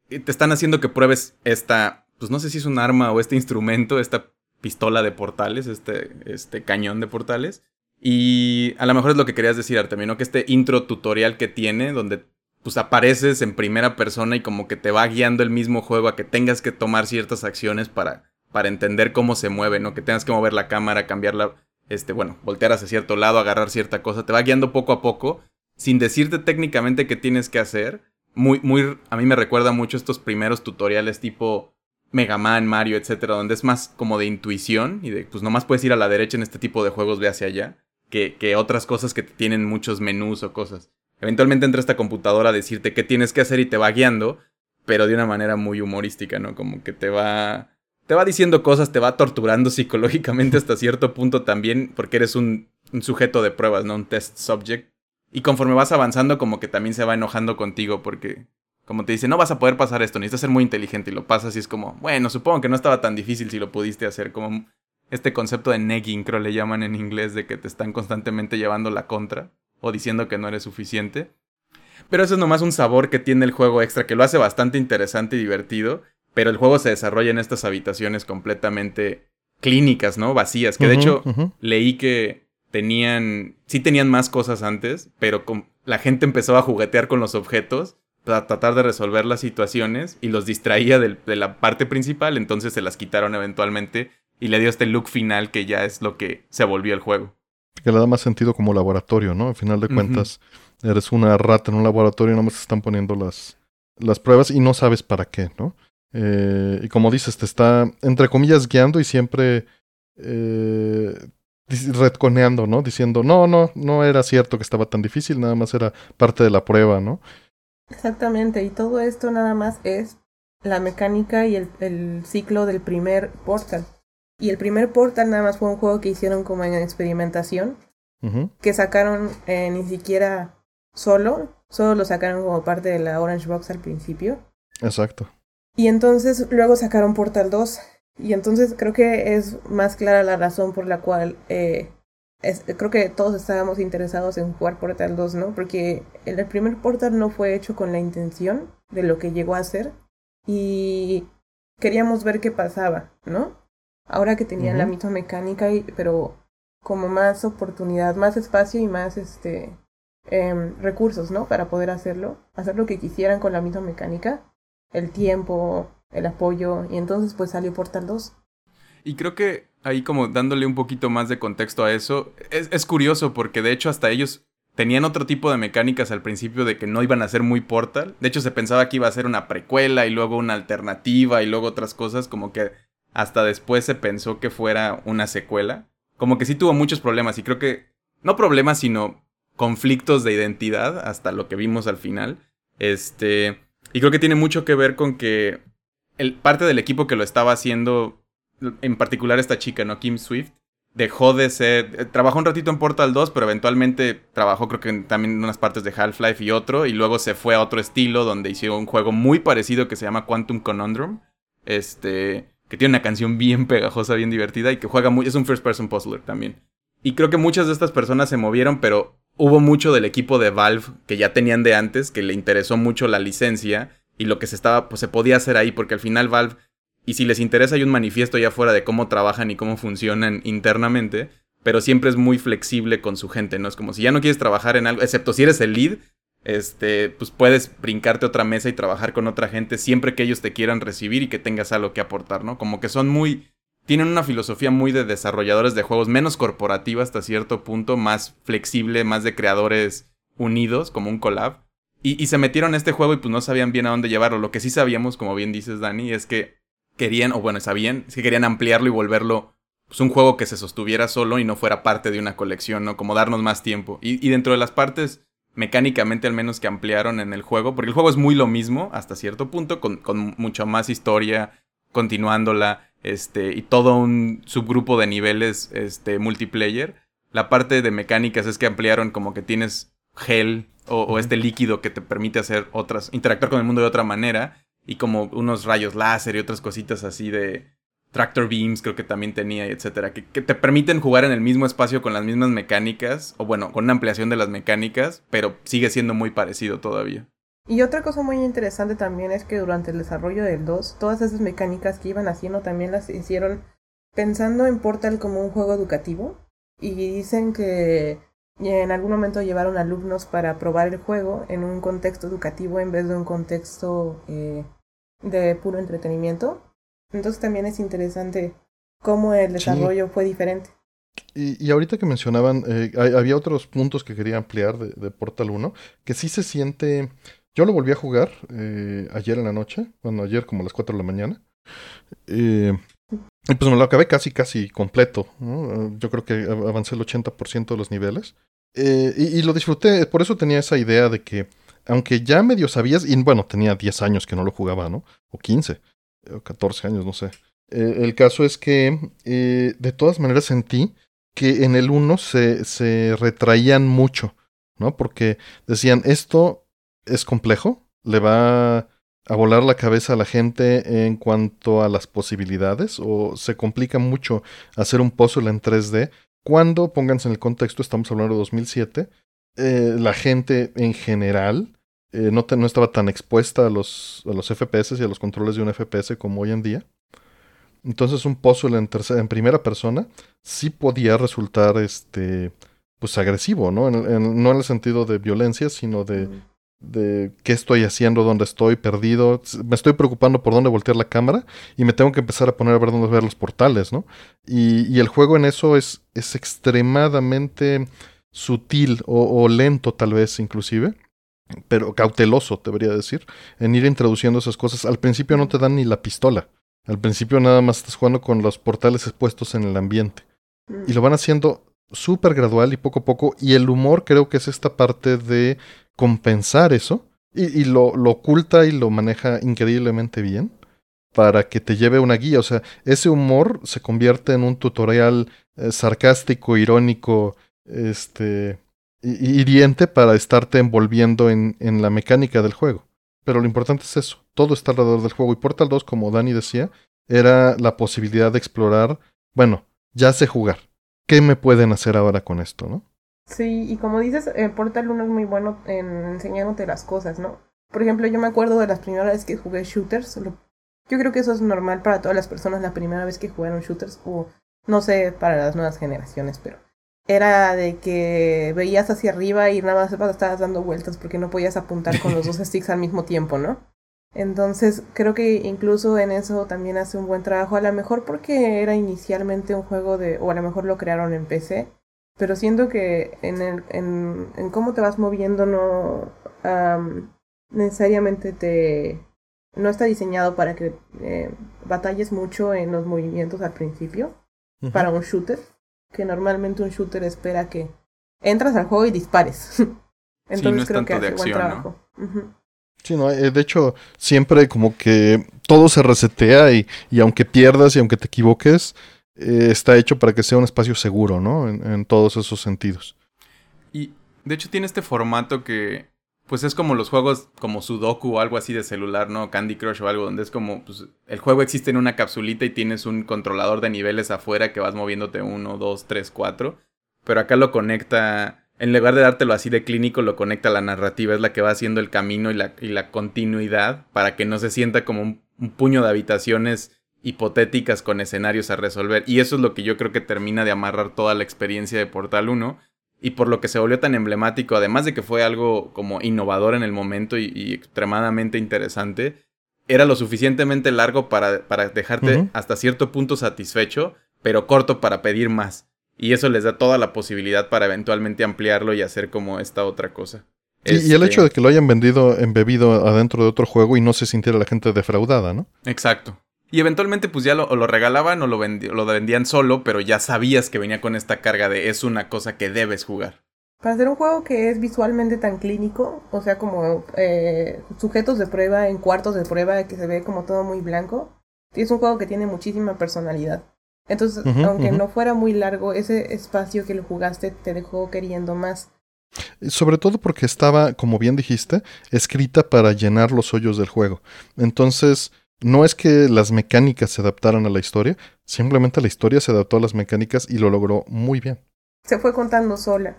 Y te están haciendo que pruebes esta, pues no sé si es un arma o este instrumento, esta pistola de portales, este, este cañón de portales y a lo mejor es lo que querías decir, Artemio, ¿no? Que este intro tutorial que tiene, donde pues apareces en primera persona y como que te va guiando el mismo juego a que tengas que tomar ciertas acciones para, para entender cómo se mueve, ¿no? Que tengas que mover la cámara, cambiarla, este, bueno, voltear hacia cierto lado, agarrar cierta cosa, te va guiando poco a poco, sin decirte técnicamente qué tienes que hacer. Muy, muy, a mí me recuerda mucho estos primeros tutoriales tipo Mega Man, Mario, etcétera, donde es más como de intuición y de, pues nomás puedes ir a la derecha en este tipo de juegos, ve hacia allá que, otras cosas que tienen muchos menús o cosas. Eventualmente entra esta computadora a decirte qué tienes que hacer y te va guiando, pero de una manera muy humorística, ¿no? Como que te va te va diciendo cosas, te va torturando psicológicamente hasta cierto punto también, porque eres un, un, sujeto de pruebas, ¿no? Un test subject. Y conforme vas avanzando, como que también se va enojando contigo, porque como te dice, no vas a poder pasar esto, necesitas ser muy inteligente y lo pasas y es como, bueno, supongo que no estaba tan difícil si lo pudiste hacer, como este concepto de negging, creo le llaman en inglés, de que te están constantemente llevando la contra o diciendo que no eres suficiente. Pero eso es nomás un sabor que tiene el juego extra, que lo hace bastante interesante y divertido, pero el juego se desarrolla en estas habitaciones completamente clínicas, ¿no? Vacías, que de hecho leí que tenían, sí tenían más cosas antes, pero la gente empezó a juguetear con los objetos para tratar de resolver las situaciones y los distraía de la parte principal, entonces se las quitaron eventualmente y le dio este look final que ya es lo que se volvió el juego. Que le da más sentido como laboratorio, ¿no? Al final de cuentas, eres una rata en un laboratorio y nada más te están poniendo las, las pruebas y no sabes para qué, ¿no? Eh, y como dices, te está, entre comillas, guiando y siempre eh, retconeando, ¿no? Diciendo, no, no, no era cierto que estaba tan difícil, nada más era parte de la prueba, ¿no? Exactamente, y todo esto nada más es la mecánica y el, el ciclo del primer Portal. Y el primer Portal nada más fue un juego que hicieron como en experimentación, que sacaron eh, ni siquiera solo, solo lo sacaron como parte de la Orange Box al principio. Exacto. Y entonces luego sacaron Portal 2. Y entonces creo que es más clara la razón por la cual eh, creo que todos estábamos interesados en jugar Portal 2, ¿no? Porque el primer Portal no fue hecho con la intención de lo que llegó a ser. Y queríamos ver qué pasaba, ¿no? Ahora que tenían la misma mecánica, y, pero como más oportunidad, más espacio y más este eh, recursos, ¿no? Para poder hacerlo, hacer lo que quisieran con la misma mecánica, el tiempo, el apoyo, y entonces pues salió Portal 2. Y creo que ahí como dándole un poquito más de contexto a eso, es, es curioso porque de hecho hasta ellos tenían otro tipo de mecánicas al principio de que no iban a ser muy Portal. De hecho se pensaba que iba a ser una precuela y luego una alternativa y luego otras cosas como que hasta después se pensó que fuera una secuela. Como que sí tuvo muchos problemas y creo que, no problemas, sino conflictos de identidad hasta lo que vimos al final. Este, y creo que tiene mucho que ver con que el, parte del equipo que lo estaba haciendo, en particular esta chica, ¿no? Kim Swift, dejó de ser, eh, trabajó un ratito en Portal 2, pero eventualmente trabajó creo que también en unas partes de Half-Life y otro, y luego se fue a otro estilo donde hicieron un juego muy parecido que se llama Quantum Conundrum. Este, que tiene una canción bien pegajosa, bien divertida y que juega muy... Es un first person puzzler también. Y creo que muchas de estas personas se movieron, pero hubo mucho del equipo de Valve que ya tenían de antes, que le interesó mucho la licencia y lo que se estaba, pues se podía hacer ahí, porque al final Valve, y si les interesa hay un manifiesto ya fuera de cómo trabajan y cómo funcionan internamente, pero siempre es muy flexible con su gente, ¿no? Es como si ya no quieres trabajar en algo, excepto si eres el lead, este, pues puedes brincarte otra mesa y trabajar con otra gente siempre que ellos te quieran recibir y que tengas algo que aportar, ¿no? Como que son muy tienen una filosofía muy de desarrolladores de juegos, menos corporativa hasta cierto punto, más flexible, más de creadores unidos, como un collab. Y, se metieron a este juego y pues no sabían bien a dónde llevarlo. Lo que sí sabíamos, como bien dices, Dani, es que querían, o bueno, sabían, es que querían ampliarlo y volverlo pues, un juego que se sostuviera solo y no fuera parte de una colección, ¿no? Como darnos más tiempo. Y, y dentro de las partes mecánicamente al menos que ampliaron en el juego, porque el juego es muy lo mismo hasta cierto punto, con, con mucha más historia, continuándola, este, y todo un subgrupo de niveles este, multiplayer. La parte de mecánicas es que ampliaron como que tienes gel o, este líquido que te permite hacer otras, interactuar con el mundo de otra manera, y como unos rayos láser y otras cositas así de, Tractor Beams creo que también tenía, etcétera, que, te permiten jugar en el mismo espacio con las mismas mecánicas, o bueno, con una ampliación de las mecánicas, pero sigue siendo muy parecido todavía. Y otra cosa muy interesante también es que durante el desarrollo del 2, todas esas mecánicas que iban haciendo también las hicieron pensando en Portal como un juego educativo. Y dicen que en algún momento llevaron alumnos para probar el juego en un contexto educativo en vez de un contexto eh, de puro entretenimiento. Entonces también es interesante cómo el desarrollo fue diferente. Y, y, ahorita que mencionaban, eh, había otros puntos que quería ampliar de, de Portal 1, que sí se siente yo lo volví a jugar eh, ayer en la noche, bueno, ayer como a las 4 de la mañana. Eh, y pues me lo acabé casi, casi completo. Yo creo que avancé el 80% de los niveles. Eh, y, lo disfruté, por eso tenía esa idea de que, aunque ya medio sabías, y bueno, tenía 10 años que no lo jugaba, ¿no? O 15, o 14 años, no sé. el caso es que, de todas maneras, sentí que en el 1 se, se retraían mucho, ¿no? Porque decían, esto es complejo, le va a volar la cabeza a la gente en cuanto a las posibilidades o se complica mucho hacer un puzzle en 3D cuando, pónganse en el contexto, estamos hablando de 2007, eh, la gente en general eh, no, no, estaba tan expuesta a los, a los FPS y a los controles de un FPS como hoy en día. Entonces un puzzle en, en primera persona sí podía resultar este, pues agresivo, ¿no? no en el sentido de violencia, sino de de qué estoy haciendo, dónde estoy perdido. Me estoy preocupando por dónde voltear la cámara y me tengo que empezar a poner a ver dónde ver los portales, ¿no? Y, el juego en eso es, es extremadamente sutil o, lento tal vez inclusive, pero cauteloso, debería decir, en ir introduciendo esas cosas. Al principio no te dan ni la pistola. Al principio nada más estás jugando con los portales expuestos en el ambiente. Y lo van haciendo súper gradual y poco a poco. Y el humor creo que es esta parte de compensar eso y, lo, oculta y lo maneja increíblemente bien para que te lleve una guía. O sea, ese humor se convierte en un tutorial eh, sarcástico, irónico, este, hiriente para estarte envolviendo en, en la mecánica del juego. Pero lo importante es eso, todo está alrededor del juego. Y Portal 2, como Dani decía, era la posibilidad de explorar, bueno, ya sé jugar. ¿Qué me pueden hacer ahora con esto, no? Sí, y como dices, el Portal 1 es muy bueno en enseñándote las cosas, ¿no? Por ejemplo, yo me acuerdo de las primeras veces que jugué shooters. Yo creo que eso es normal para todas las personas la primera vez que jugaron shooters, o no sé para las nuevas generaciones, pero era de que veías hacia arriba y nada más estabas dando vueltas porque no podías apuntar con los dos sticks al mismo tiempo, ¿no? Entonces creo que incluso en eso también hace un buen trabajo, a lo mejor porque era inicialmente un juego de, o a lo mejor lo crearon en PC, pero siento que en, el, en, en cómo te vas moviendo no necesariamente te no está diseñado para que eh, batalles mucho en los movimientos al principio para un shooter que normalmente un shooter espera que entras al juego y dispares. Entonces creo que hace buen trabajo. Sí, no, eh, de hecho, siempre como que todo se resetea y, y aunque pierdas y aunque te equivoques, eh, está hecho para que sea un espacio seguro, ¿no? En, todos esos sentidos. Y de hecho tiene este formato que, pues es como los juegos como Sudoku o algo así de celular, ¿no? Candy Crush o algo, donde es como, pues el juego existe en una capsulita y tienes un controlador de niveles afuera que vas moviéndote uno, dos, tres, cuatro. Pero acá lo conecta, en lugar de dártelo así de clínico, lo conecta a la narrativa, es la que va haciendo el camino y la, y la continuidad para que no se sienta como un puño de habitaciones hipotéticas con escenarios a resolver. Y eso es lo que yo creo que termina de amarrar toda la experiencia de Portal 1 y por lo que se volvió tan emblemático, además de que fue algo como innovador en el momento y, extremadamente interesante, era lo suficientemente largo para, para dejarte hasta cierto punto satisfecho, pero corto para pedir más. Y eso les da toda la posibilidad para eventualmente ampliarlo y hacer como esta otra cosa. Y el este hecho de que lo hayan vendido embebido adentro de otro juego y no se sintiera la gente defraudada, ¿no? Exacto. Y eventualmente pues ya lo, o lo regalaban o lo, lo vendían solo, pero ya sabías que venía con esta carga de es una cosa que debes jugar. Para hacer un juego que es visualmente tan clínico, o sea, como eh, sujetos de prueba en cuartos de prueba que se ve como todo muy blanco, es un juego que tiene muchísima personalidad. Entonces, aunque no fuera muy largo, ese espacio que lo jugaste te dejó queriendo más. Sobre todo porque estaba, como bien dijiste, escrita para llenar los hoyos del juego. Entonces, no es que las mecánicas se adaptaran a la historia, simplemente la historia se adaptó a las mecánicas y lo logró muy bien. Se fue contando sola.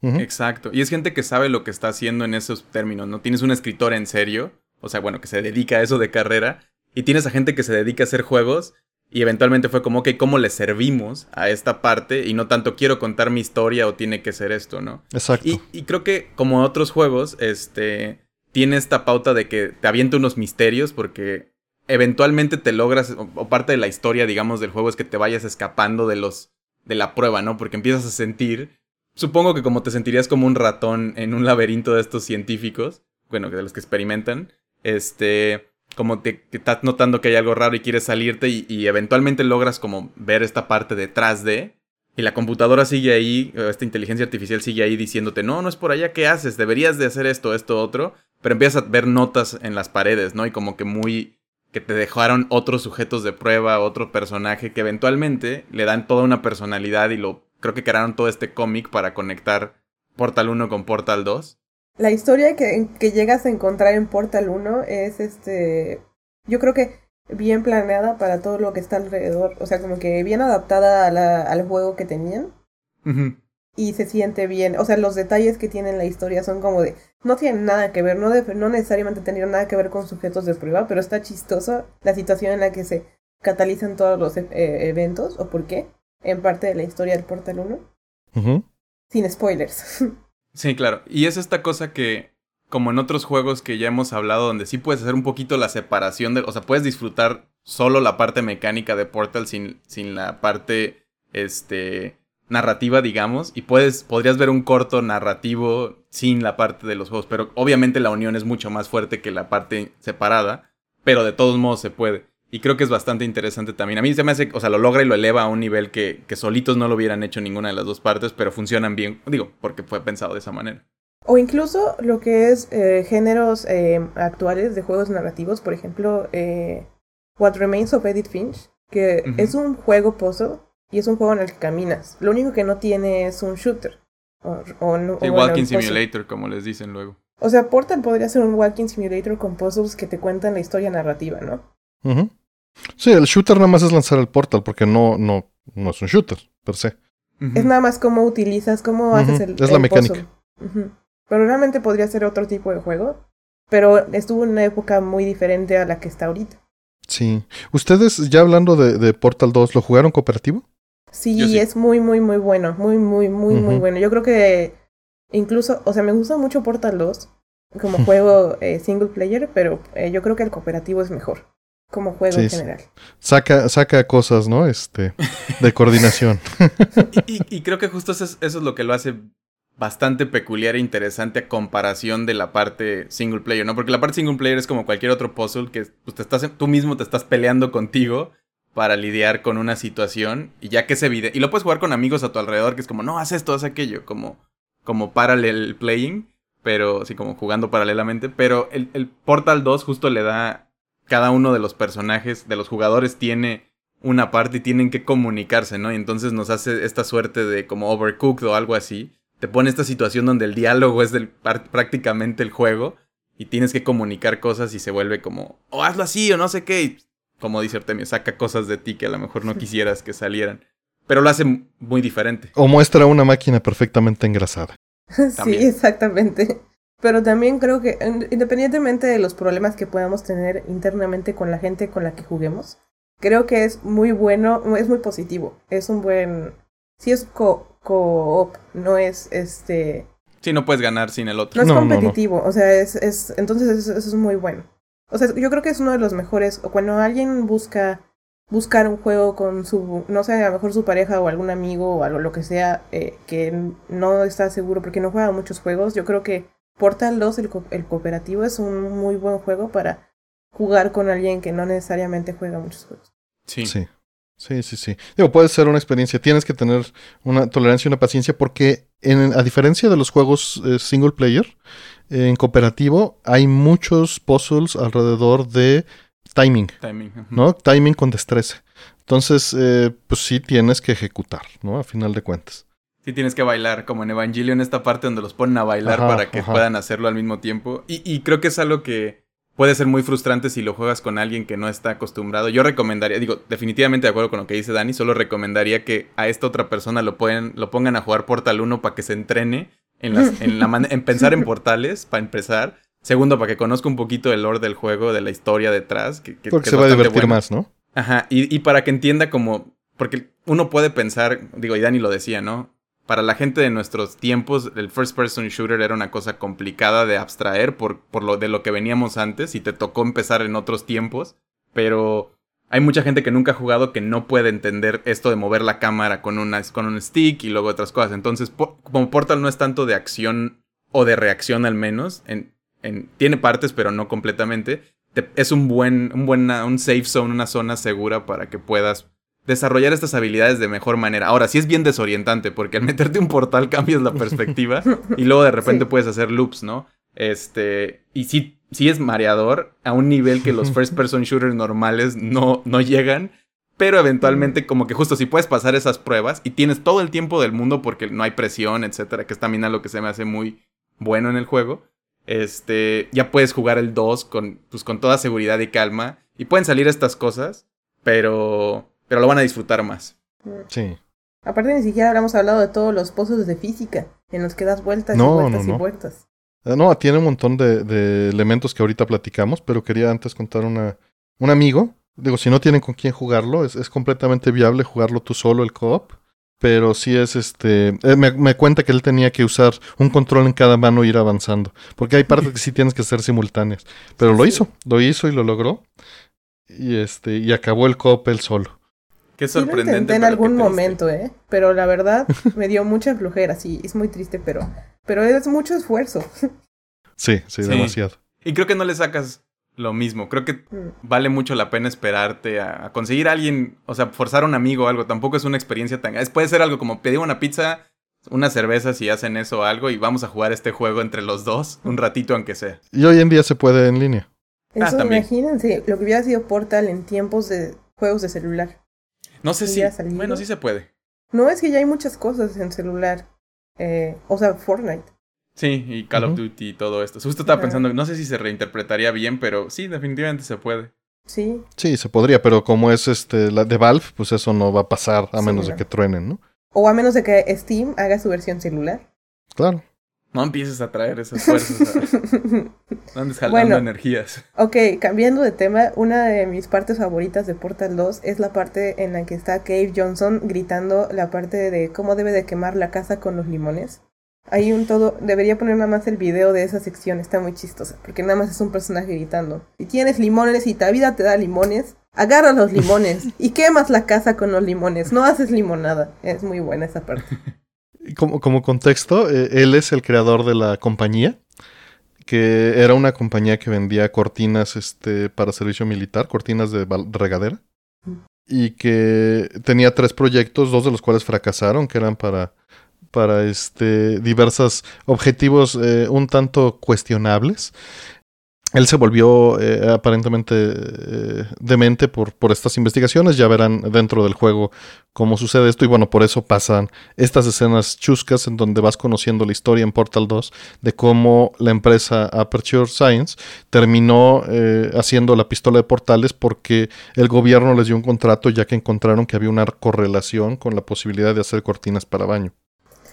Exacto. Y es gente que sabe lo que está haciendo en esos términos, ¿no? Tienes un escritor en serio, o sea, bueno, que se dedica a eso de carrera, y tienes a gente que se dedica a hacer juegos y eventualmente fue como, ok, ¿cómo le servimos a esta parte? Y no tanto quiero contar mi historia o tiene que ser esto, ¿no? Exacto. Y, creo que como otros juegos, este, tiene esta pauta de que te avienta unos misterios porque eventualmente te logras, o, parte de la historia, digamos, del juego es que te vayas escapando de los, de la prueba, ¿no? Porque empiezas a sentir, supongo que como te sentirías como un ratón en un laberinto de estos científicos, bueno, de los que experimentan, este como te, estás notando que hay algo raro y quieres salirte y, eventualmente logras como ver esta parte detrás de y la computadora sigue ahí, esta inteligencia artificial sigue ahí diciéndote, no, no es por allá, ¿qué haces? Deberías de hacer esto, esto, otro, pero empiezas a ver notas en las paredes, ¿no? Y como que muy, que te dejaron otros sujetos de prueba, otro personaje que eventualmente le dan toda una personalidad y lo, creo que crearon todo este cómic para conectar Portal 1 con Portal 2 la historia que, que llegas a encontrar en Portal 1 es este. Yo creo que bien planeada para todo lo que está alrededor. O sea, como que bien adaptada al juego que tenían. Y se siente bien. O sea, los detalles que tiene la historia son como de. No tienen nada que ver, no, no necesariamente tendrían nada que ver con sujetos de prueba, pero está chistoso la situación en la que se catalizan todos los e, eh, eventos, o por qué, en parte de la historia del Portal 1. Sin spoilers. Sí, claro. Y es esta cosa que, como en otros juegos que ya hemos hablado, donde sí puedes hacer un poquito la separación de. O sea, puedes disfrutar solo la parte mecánica de Portal sin, sin la parte. Este. Narrativa, digamos. Y puedes. podrías ver un corto narrativo sin la parte de los juegos. Pero obviamente la unión es mucho más fuerte que la parte separada. Pero de todos modos se puede. Y creo que es bastante interesante también. A mí se me hace, o sea, lo logra y lo eleva a un nivel que, que solitos no lo hubieran hecho ninguna de las dos partes, pero funcionan bien, digo, porque fue pensado de esa manera. O incluso lo que es eh, géneros eh, actuales de juegos narrativos, por ejemplo, eh, What Remains of Edith Finch, que es un juego puzzle y es un juego en el que caminas. Lo único que no tiene es un shooter. O, walking simulator, como les dicen luego. O sea, Portal podría ser un walking simulator con puzzles que te cuentan la historia narrativa, ¿no? Sí, el shooter nada más es lanzar el portal porque no, no, no es un shooter per se. Es nada más cómo utilizas, cómo haces el. Es la mecánica. Pero realmente podría ser otro tipo de juego. Pero estuvo en una época muy diferente a la que está ahorita. Sí. ¿Ustedes, ya hablando de, de Portal 2, lo jugaron cooperativo? Sí, es muy, muy, muy bueno. Muy, muy, muy, muy bueno. Yo creo que incluso, o sea, me gusta mucho Portal 2 como juego eh, single player, pero eh, yo creo que el cooperativo es mejor como juego en general. Saca, saca cosas, ¿no? Este, de coordinación. y, creo que justo eso es, lo que lo hace bastante peculiar e interesante a comparación de la parte single player, ¿no? Porque la parte single player es como cualquier otro puzzle que pues, te estás, tú mismo te estás peleando contigo para lidiar con una situación y ya que se evidente. Y lo puedes jugar con amigos a tu alrededor que es como, no, haz esto, haz aquello, como, como playing, pero sí, como jugando paralelamente. Pero el, Portal 2 justo le da cada uno de los personajes, de los jugadores, tiene una parte y tienen que comunicarse, ¿no? Y entonces nos hace esta suerte de como overcooked o algo así. Te pone esta situación donde el diálogo es del, prácticamente el juego y tienes que comunicar cosas y se vuelve como, o hazlo así o no sé qué. Como dice Artemio, saca cosas de ti que a lo mejor no quisieras que salieran. Pero lo hace muy diferente. O muestra una máquina perfectamente engrasada. sí, exactamente. Pero también creo que, independientemente de los problemas que podamos tener internamente con la gente con la que juguemos, creo que es muy bueno, es muy positivo. Es un buen. Si es co-op, no es este. Sí, no puedes ganar sin el otro. No es competitivo, o sea, es, es entonces eso, es muy bueno. O sea, yo creo que es uno de los mejores. O cuando alguien busca buscar un juego con su, no sé, a lo mejor su pareja o algún amigo o algo, lo que sea, eh, que no está seguro porque no juega muchos juegos, yo creo que Portal 2, el, el cooperativo, es un muy buen juego para jugar con alguien que no necesariamente juega muchos juegos. Sí. Sí. Sí, sí, sí. Digo, puede ser una experiencia. Tienes que tener una tolerancia y una paciencia porque, en, a diferencia de los juegos eh, single player, en cooperativo hay muchos puzzles alrededor de timing. Timing. ¿No? Timing con destreza. Entonces, eh, pues sí tienes que ejecutar, ¿no? A final de cuentas. Sí tienes que bailar, como en Evangelion, esta parte donde los ponen a bailar para que puedan hacerlo al mismo tiempo. Y, y creo que es algo que puede ser muy frustrante si lo juegas con alguien que no está acostumbrado. Yo recomendaría, digo, definitivamente de acuerdo con lo que dice Dani, solo recomendaría que a esta otra persona lo, pueden, lo pongan a jugar Portal 1 para que se entrene en, las, en, la en pensar en portales, para empezar. Segundo, para que conozca un poquito el lore del juego, de la historia detrás. Que, porque se va a divertir más, ¿no? Ajá, y, y para que entienda como... Porque uno puede pensar, digo, y Dani lo decía, ¿no? Para la gente de nuestros tiempos, el first person shooter era una cosa complicada de abstraer por, por lo de lo que veníamos antes y te tocó empezar en otros tiempos. Pero hay mucha gente que nunca ha jugado que no puede entender esto de mover la cámara con, una, con un stick y luego otras cosas. Entonces, como Portal no es tanto de acción o de reacción al menos, en, tiene partes, pero no completamente. es un buen, un buen, un safe zone, una zona segura para que puedas desarrollar estas habilidades de mejor manera. Ahora, sí es bien desorientante, porque al meterte un portal cambias la perspectiva y luego de repente puedes hacer loops, ¿no? Este, y sí, sí es mareador a un nivel que los first person shooters normales no, no llegan. Pero eventualmente, como que justo si puedes pasar esas pruebas y tienes todo el tiempo del mundo porque no hay presión, etcétera, que es también algo que se me hace muy bueno en el juego este, ya puedes jugar el 2 con, pues, con toda seguridad y calma. Y pueden salir estas cosas, pero, pero lo van a disfrutar más. Sí. Aparte ni siquiera hablamos hablado de todos los pozos de física en los que das vueltas y vueltas y vueltas. Eh, no, tiene un montón de, de, elementos que ahorita platicamos, pero quería antes contar una, un amigo. Digo, si no tienen con quién jugarlo, es, es completamente viable jugarlo tú solo el co-op pero sí es este. Eh, me, cuenta que él tenía que usar un control en cada mano e ir avanzando. Porque hay partes que sí tienes que ser simultáneas. Pero lo hizo, lo hizo y lo logró. Y este, y acabó el cop él solo. Qué sorprendente. en algún momento, ¿eh? Pero la verdad me dio mucha flojera, sí, es muy triste, pero, pero es mucho esfuerzo. sí, sí, demasiado. Y creo que no le sacas lo mismo. Creo que mm. vale mucho la pena esperarte a, conseguir a alguien, o sea, forzar a un amigo o algo. Tampoco es una experiencia tan... puede ser algo como pedir una pizza, una cerveza si hacen eso o algo y vamos a jugar este juego entre los dos un ratito aunque sea. Y hoy en día se puede en línea. Eso, ah, imagínense, lo que hubiera sido Portal en tiempos de juegos de celular. No sé si... Bueno, sí se puede. No, es que ya hay muchas cosas en celular. Eh, o sea, Fortnite. Sí, y Call of Duty y todo esto. Justo estaba pensando, no sé si se reinterpretaría bien, pero sí, definitivamente se puede. Sí. Sí, se podría, pero como es este la de Valve, pues eso no va a pasar a menos de que truenen, ¿no? O a menos de que Steam haga su versión celular. Claro. No empieces a traer esas fuerzas. Andes jalando energías. Ok, cambiando de tema, una de mis partes favoritas de Portal 2 es la parte en la que está Cave Johnson gritando la parte de cómo debe de quemar la casa con los limones. Hay un todo, debería poner nada más el video de esa sección, está muy chistosa, porque nada más es un personaje gritando. Si tienes limones y ta vida te da limones, agarra los limones y quemas la casa con los limones, no haces limonada. Es muy buena esa parte. Como, contexto, eh, él es el creador de la compañía, que era una compañía que vendía cortinas este, para servicio militar, cortinas de regadera, y que tenía tres proyectos, dos de los cuales fracasaron, que eran para para este, diversos objetivos eh, un tanto cuestionables. Él se volvió eh, aparentemente eh, demente por, por estas investigaciones. Ya verán dentro del juego cómo sucede esto. Y bueno, por eso pasan estas escenas chuscas en donde vas conociendo la historia en Portal 2 de cómo la empresa Aperture Science terminó haciendo la pistola de portales porque el gobierno les dio un contrato ya que encontraron que había una correlación con la posibilidad de hacer cortinas para baño.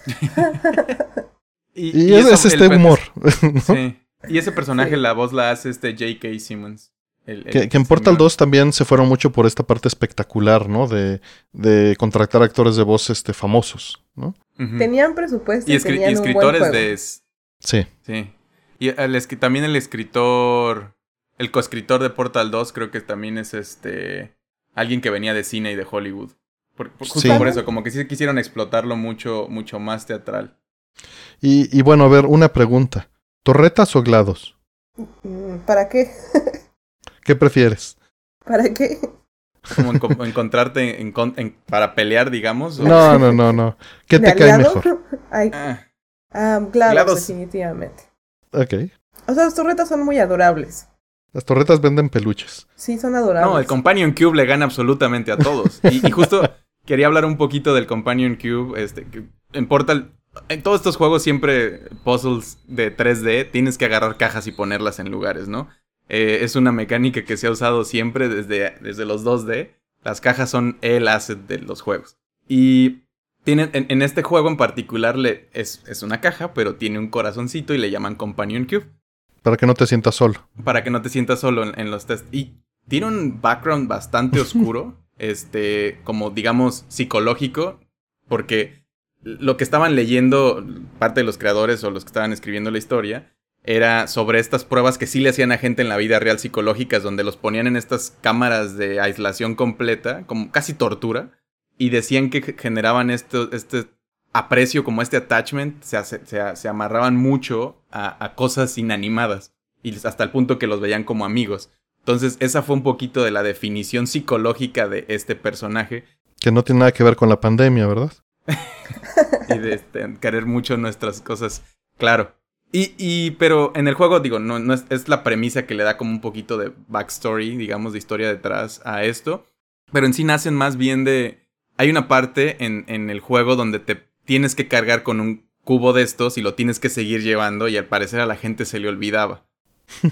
y, es este humor. Y ese personaje, la voz la hace este J.K. Simmons. que, en Portal 2 también se fueron mucho por esta parte espectacular, ¿no? De, de contratar actores de voz este, famosos, ¿no? Tenían presupuesto y, escritores de... Sí. Sí. Y el, también el escritor el coescritor de Portal 2 creo que también es este alguien que venía de cine y de Hollywood. Por, justo por eso, como que sí quisieron explotarlo mucho, mucho más teatral. Y, y bueno, a ver, una pregunta. ¿Torretas o glados? Mm, ¿Para qué? ¿Qué prefieres? ¿Para qué? Como encontrarte en, para pelear, digamos. No, no, no, no. ¿Qué te cae mejor? Ah. Ah, glados, definitivamente. Ok. O sea, las torretas son muy adorables. Las torretas venden peluches. Sí, son adorables. No, el Companion Cube le gana absolutamente a todos. y, justo quería hablar un poquito del Companion Cube. Este, en Portal, en todos estos juegos siempre puzzles de 3D, tienes que agarrar cajas y ponerlas en lugares, ¿no? Eh, es una mecánica que se ha usado siempre desde, desde los 2D. Las cajas son el asset de los juegos. Y tienen, en, este juego en particular le, es, es, una caja, pero tiene un corazoncito y le llaman Companion Cube. Para que no te sientas solo. Para que no te sientas solo en, los tests. Y tiene un background bastante oscuro, este, como digamos psicológico, porque lo que estaban leyendo parte de los creadores o los que estaban escribiendo la historia era sobre estas pruebas que sí le hacían a gente en la vida real psicológicas, donde los ponían en estas cámaras de aislación completa, como casi tortura, y decían que generaban esto, este aprecio, como este attachment, se, se, amarraban mucho a, cosas inanimadas y hasta el punto que los veían como amigos. Entonces, esa fue un poquito de la definición psicológica de este personaje. Que no tiene nada que ver con la pandemia, ¿verdad? y de este, querer mucho nuestras cosas. Claro. Y, y, pero en el juego, digo, no, no es, es, la premisa que le da como un poquito de backstory, digamos, de historia detrás a esto. Pero en sí nacen más bien de. Hay una parte en, en el juego donde te tienes que cargar con un cubo de estos y lo tienes que seguir llevando y al parecer a la gente se le olvidaba.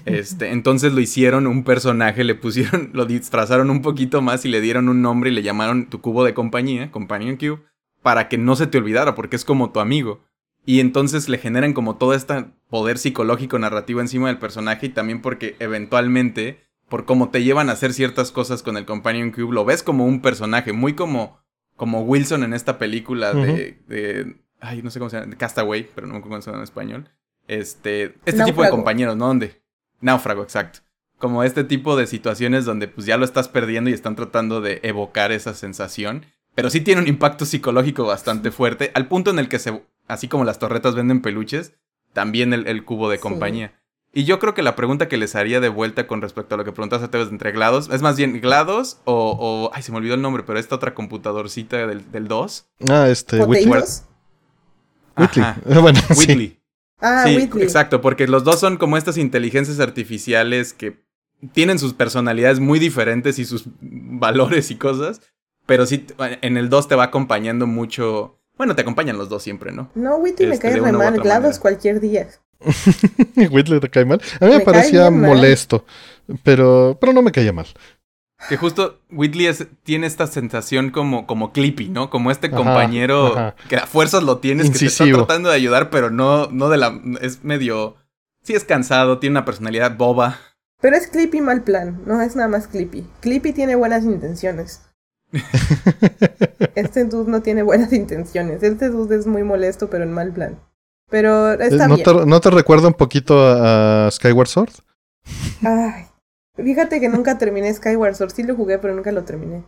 Este, entonces lo hicieron un personaje, le pusieron, lo disfrazaron un poquito más y le dieron un nombre y le llamaron tu cubo de compañía, Companion Cube, para que no se te olvidara, porque es como tu amigo. Y entonces le generan como todo este poder psicológico narrativo encima del personaje y también porque eventualmente, por cómo te llevan a hacer ciertas cosas con el Companion Cube, lo ves como un personaje, muy como como Wilson en esta película de, de, Ay, no sé cómo se llama. Castaway, pero no me acuerdo cómo se llama en español. Este. Este tipo de compañeros, ¿no? ¿Dónde? Náufrago, exacto. Como este tipo de situaciones donde pues ya lo estás perdiendo y están tratando de evocar esa sensación. Pero sí tiene un impacto psicológico bastante fuerte. Al punto en el que se. Así como las torretas venden peluches, también el, cubo de compañía. Y yo creo que la pregunta que les haría de vuelta con respecto a lo que preguntaste a entre GLaDOS, es más bien GLaDOS o, o, Ay, se me olvidó el nombre, pero esta otra computadorcita del, del 2. Ah, este, Whitley. Whitley. bueno, Whitley. Ah, sí, exacto, porque los dos son como estas inteligencias artificiales que tienen sus personalidades muy diferentes y sus valores y cosas, pero sí, en el 2 te va acompañando mucho... Bueno, te acompañan los dos siempre, ¿no? No, Whitley me este, cae re mal, GLaDOS cualquier día. Whitley te cae mal. A mí me, parecía molesto, pero, pero no me caía mal. Que justo Whitley tiene esta sensación como, como Clippy, ¿no? Como este compañero que a fuerzas lo tienes, que te está tratando de ayudar, pero no, no de la. Es medio. Sí, es cansado, tiene una personalidad boba. Pero es Clippy mal plan, no es nada más Clippy. Clippy tiene buenas intenciones. este dude no tiene buenas intenciones. Este dude es muy molesto, pero en mal plan. Pero está ¿No Te, ¿No te recuerda un poquito a, Skyward Sword? Ay, fíjate que nunca terminé Skyward Sword. Sí lo jugué, pero nunca lo terminé.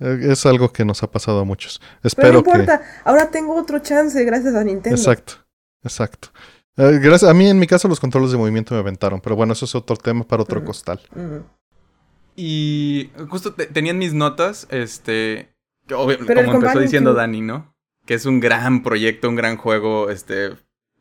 Eh, es algo que nos ha pasado a muchos. Espero pero no importa, ahora tengo otro chance gracias a Nintendo. Exacto, exacto. Eh, gracias, a mí en mi caso los controles de movimiento me aventaron, pero bueno, eso es otro tema para otro costal. Y justo tenían mis notas, este, como empezó diciendo Dani, ¿no? Que es un gran proyecto, un gran juego, este,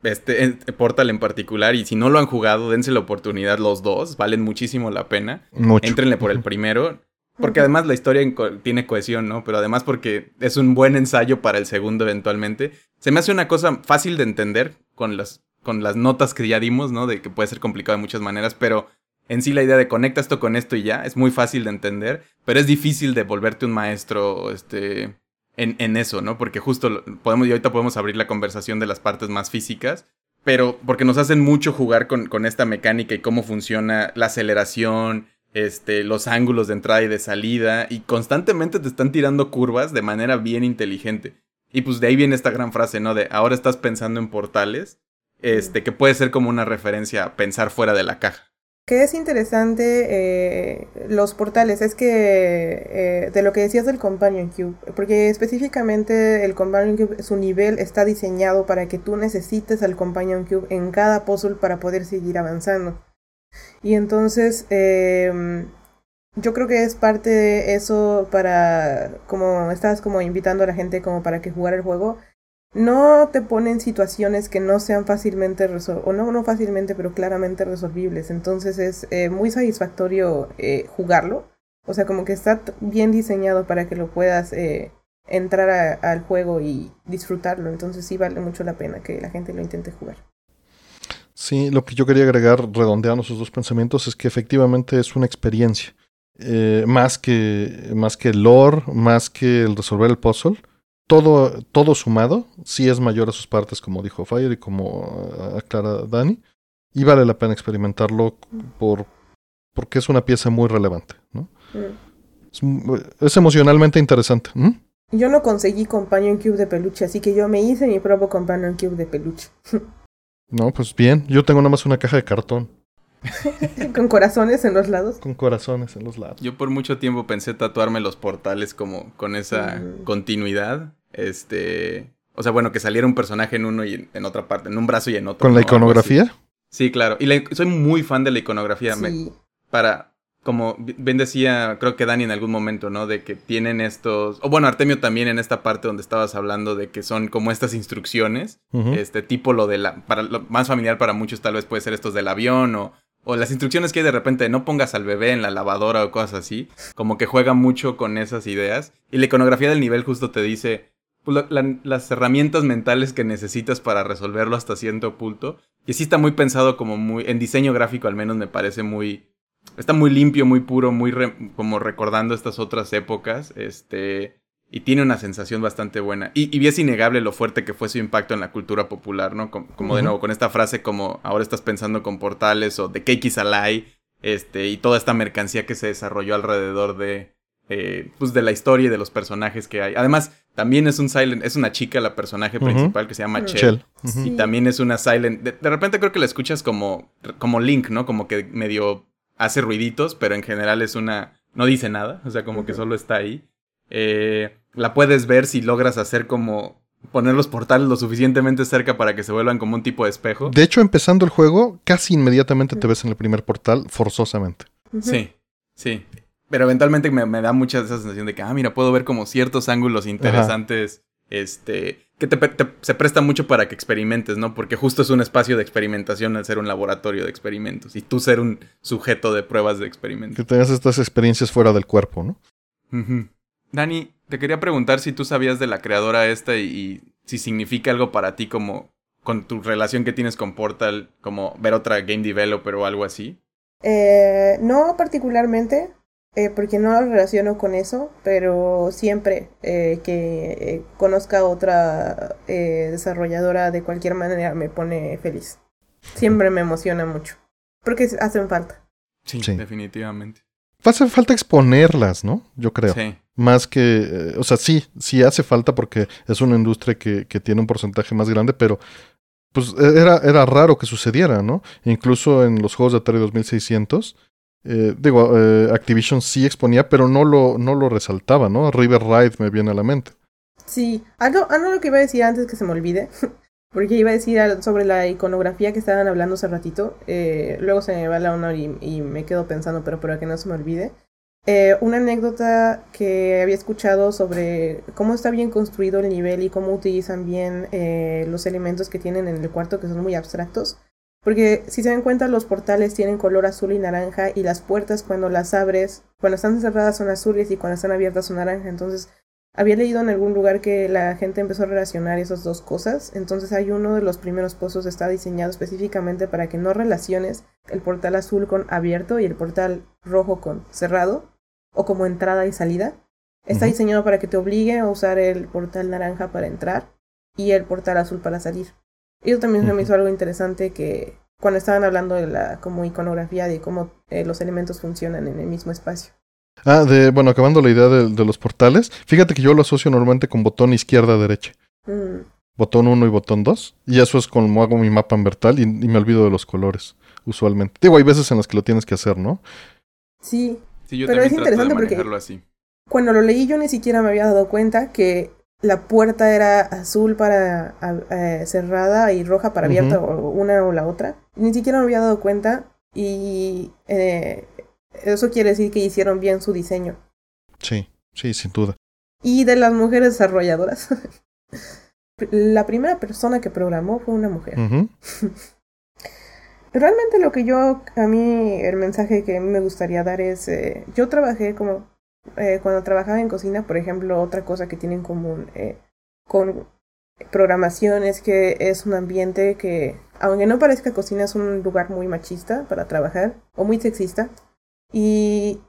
este Portal en particular, y si no lo han jugado, dense la oportunidad los dos, valen muchísimo la pena. Mucho. Entrenle por el primero, porque además la historia tiene cohesión, ¿no? Pero además porque es un buen ensayo para el segundo eventualmente. Se me hace una cosa fácil de entender con las, con las notas que ya dimos, ¿no? De que puede ser complicado de muchas maneras, pero en sí la idea de conecta esto con esto y ya es muy fácil de entender, pero es difícil de volverte un maestro, este en, eso, ¿no? Porque justo podemos, y ahorita podemos abrir la conversación de las partes más físicas, pero porque nos hacen mucho jugar con, con esta mecánica y cómo funciona la aceleración, este, los ángulos de entrada y de salida, y constantemente te están tirando curvas de manera bien inteligente. Y pues de ahí viene esta gran frase, ¿no? De ahora estás pensando en portales, este, que puede ser como una referencia a pensar fuera de la caja. Que es interesante eh, los portales, es que eh, de lo que decías del Companion Cube, porque específicamente el Companion Cube, su nivel está diseñado para que tú necesites al Companion Cube en cada puzzle para poder seguir avanzando. Y entonces em, yo creo que es parte de eso para, como estás como invitando a la gente como para que jugara el juego, no te ponen situaciones que no sean fácilmente o no, no fácilmente, pero claramente resolvibles. Entonces es eh, muy satisfactorio eh, jugarlo. O sea, como que está bien diseñado para que lo puedas eh, entrar al juego y disfrutarlo. Entonces sí vale mucho la pena que la gente lo intente jugar. Sí, lo que yo quería agregar, redondeando esos dos pensamientos, es que efectivamente es una experiencia. más, que, más que el lore, más que el resolver el puzzle todo, todo sumado, sí es mayor a sus partes, como dijo Fire y como aclara Dani. Y vale la pena experimentarlo por, porque es una pieza muy relevante. ¿no? Mm. Es, emocionalmente interesante. Yo no conseguí Companion Cube de peluche, así que yo me hice mi propio Companion Cube de peluche. no, pues bien. Yo tengo nada más una caja de cartón. Con corazones en los lados. Con corazones en los lados. Yo por mucho tiempo pensé tatuarme los portales como con esa continuidad. Este. O sea, bueno, que saliera un personaje en uno y en otra parte, en un brazo y en otro. ¿Con la iconografía? Sí, claro. Y soy muy fan de la iconografía. para. Como bien decía, creo que Dani en algún momento, ¿no? De que tienen estos. O bueno, Artemio también en esta parte donde estabas hablando de que son como estas instrucciones. Este tipo lo de la. Para lo más familiar para muchos, tal vez puede ser estos del avión o o las instrucciones que hay de repente, no pongas al bebé en la lavadora o cosas así, como que juega mucho con esas ideas. Y la iconografía del nivel justo te dice pues, las herramientas mentales que necesitas para resolverlo hasta cierto punto. Y sí está muy pensado como muy, en diseño gráfico al menos me parece muy, está muy limpio, muy puro, muy como recordando estas otras épocas. Este, y tiene una sensación bastante buena. Y, y, es innegable lo fuerte que fue su impacto en la cultura popular, ¿no? Como, de nuevo, con esta frase como ahora estás pensando con portales o de Cake is este, y toda esta mercancía que se desarrolló alrededor de, eh, pues de la historia y de los personajes que hay. Además, también es un silent, es una chica la personaje principal que se llama Chell. Y también es una silent. De, de, repente creo que la escuchas como, como Link, ¿no? Como que medio hace ruiditos, pero en general es una. no dice nada. O sea, como que solo está ahí. Eh, la puedes ver si logras hacer como poner los portales lo suficientemente cerca para que se vuelvan como un tipo de espejo. De hecho, empezando el juego, casi inmediatamente te ves en el primer portal, forzosamente. Sí, sí. Pero eventualmente me, da mucha esa sensación de que, ah, mira, puedo ver como ciertos ángulos interesantes, este, que se presta mucho para que experimentes, ¿no? Porque justo es un espacio de experimentación al ser un laboratorio de experimentos y tú ser un sujeto de pruebas de experimentos. Que tengas estas experiencias fuera del cuerpo, ¿no? Dani, te quería preguntar si tú sabías de la creadora esta y, si significa algo para ti como con tu relación que tienes con Portal, como ver otra game developer o algo así. Eh, no particularmente, eh, porque no lo relaciono con eso, pero siempre eh, que conozca otra desarrolladora de cualquier manera me pone feliz. Siempre me emociona mucho, porque hacen falta. sí. definitivamente. Hace falta exponerlas, ¿no? Yo creo. Sí. Más que, eh, o sea, sí, sí hace falta porque es una industria que, que tiene un porcentaje más grande, pero pues e, era, era raro que sucediera, ¿no? Incluso en los juegos de Atari 2600, eh, digo, eh, Activision sí exponía, pero no lo, no lo resaltaba, ¿no? River Ride me viene a la mente. Sí, algo, algo lo que iba a decir antes que se me olvide Porque iba a decir sobre la iconografía que estaban hablando hace ratito. Eh, luego se me va la honor y, me quedo pensando, pero para que no se me olvide. Eh, una anécdota que había escuchado sobre cómo está bien construido el nivel y cómo utilizan bien eh, los elementos que tienen en el cuarto, que son muy abstractos. Porque si se dan cuenta, los portales tienen color azul y naranja y las puertas cuando las abres, cuando están cerradas son azules y cuando están abiertas son naranja. Entonces había leído en algún lugar que la gente empezó a relacionar esas dos cosas, entonces hay uno de los primeros pozos está diseñado específicamente para que no relaciones el portal azul con abierto y el portal rojo con cerrado, o como entrada y salida. Está diseñado para que te obligue a usar el portal naranja para entrar y el portal azul para salir. Y eso también me hizo algo interesante que cuando estaban hablando de la como iconografía de cómo eh, los elementos funcionan en el mismo espacio. Ah, de, bueno, acabando la idea de, los portales, fíjate que yo lo asocio normalmente con botón izquierda-derecha. Mm. Botón 1 y botón 2. Y eso es como hago mi mapa en vertal y, me olvido de los colores. usualmente. Digo, hay veces en las que lo tienes que hacer, ¿no? Sí. Sí, yo Pero también es trato de interesante porque- así. Cuando lo leí yo ni siquiera me había dado cuenta que la puerta era azul para eh, cerrada y roja para abierta, o una o la otra. Ni siquiera me había dado cuenta y eh, eso quiere decir que hicieron bien su diseño. Sí, sí, sin duda. Y de las mujeres desarrolladoras, la primera persona que programó fue una mujer. Ujú. Realmente lo que yo, a mí, el mensaje que me gustaría dar es, eh, yo trabajé como, eh, cuando trabajaba en cocina, por ejemplo, otra cosa que tiene en común eh, con programación es que es un ambiente que, aunque no parezca cocina, es un lugar muy machista para trabajar o muy sexista. Y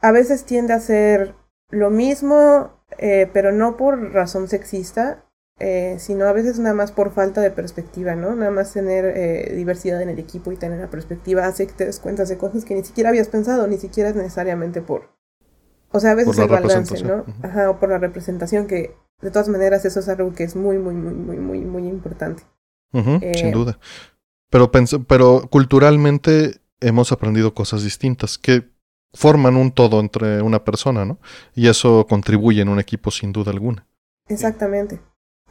a veces tiende a ser lo mismo, eh, pero no por razón sexista, eh, sino a veces nada más por falta de perspectiva, ¿no? Nada más tener eh, diversidad en el equipo y tener la perspectiva hace que te des cuenta de cosas que ni siquiera habías pensado, ni siquiera es necesariamente por... O sea, a veces el la balance, ¿no? Ajá, o por la representación, que de todas maneras eso es algo que es muy, muy, muy, muy, muy, muy importante. Eh, sin duda. Pero, pero culturalmente hemos aprendido cosas distintas que forman un todo entre una persona, ¿no? Y eso contribuye en un equipo sin duda alguna. Exactamente.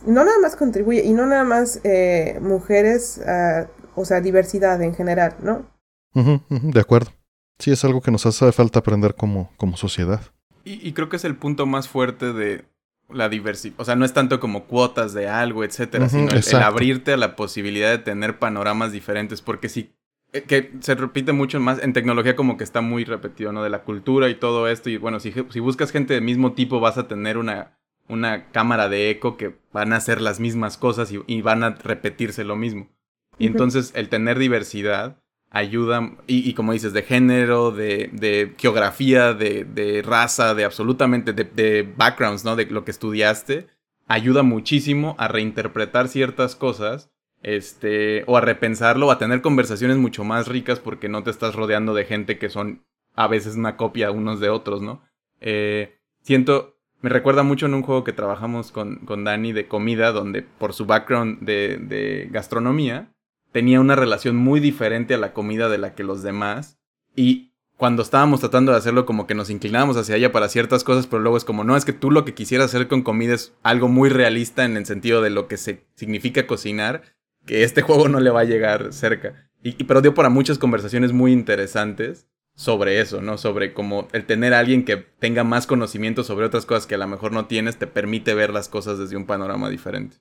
No nada más contribuye, y no nada más eh, mujeres, ah, o sea, diversidad en general, ¿no? De acuerdo. Sí, es algo que nos hace falta aprender como, como sociedad. Y, y creo que es el punto más fuerte de la diversidad. O sea, no es tanto como cuotas de algo, etcétera, sino el- abrirte a la posibilidad de tener panoramas diferentes. Porque sí, eh, que se repite mucho más en tecnología, como que está muy repetido, ¿no? De la cultura y todo esto. Y bueno, si, si buscas gente del mismo tipo, vas a tener una, una cámara de eco que van a hacer las mismas cosas y, y van a repetirse lo mismo. Y entonces el tener diversidad ayuda, y, y como dices, de género, de, de geografía, de, de raza, de absolutamente, de, de backgrounds, ¿no? De lo que estudiaste, ayuda muchísimo a reinterpretar ciertas cosas, este, o a repensarlo, o a tener conversaciones mucho más ricas porque no te estás rodeando de gente que son a veces una copia unos de otros, ¿no? Eh, siento, me recuerda mucho en un juego que trabajamos con, con Dani de comida, donde por su background de, de gastronomía, tenía una relación muy diferente a la comida de la que los demás. Y cuando estábamos tratando de hacerlo, como que nos inclinábamos hacia ella para ciertas cosas, pero luego es como, no, es que tú lo que quisieras hacer con comida es algo muy realista en el sentido de lo que se significa cocinar, que este juego no le va a llegar cerca. Y, y- pero dio para muchas conversaciones muy interesantes sobre eso, ¿no? Sobre como el tener a alguien que tenga más conocimiento sobre otras cosas que a lo mejor no tienes, te permite ver las cosas desde un panorama diferente.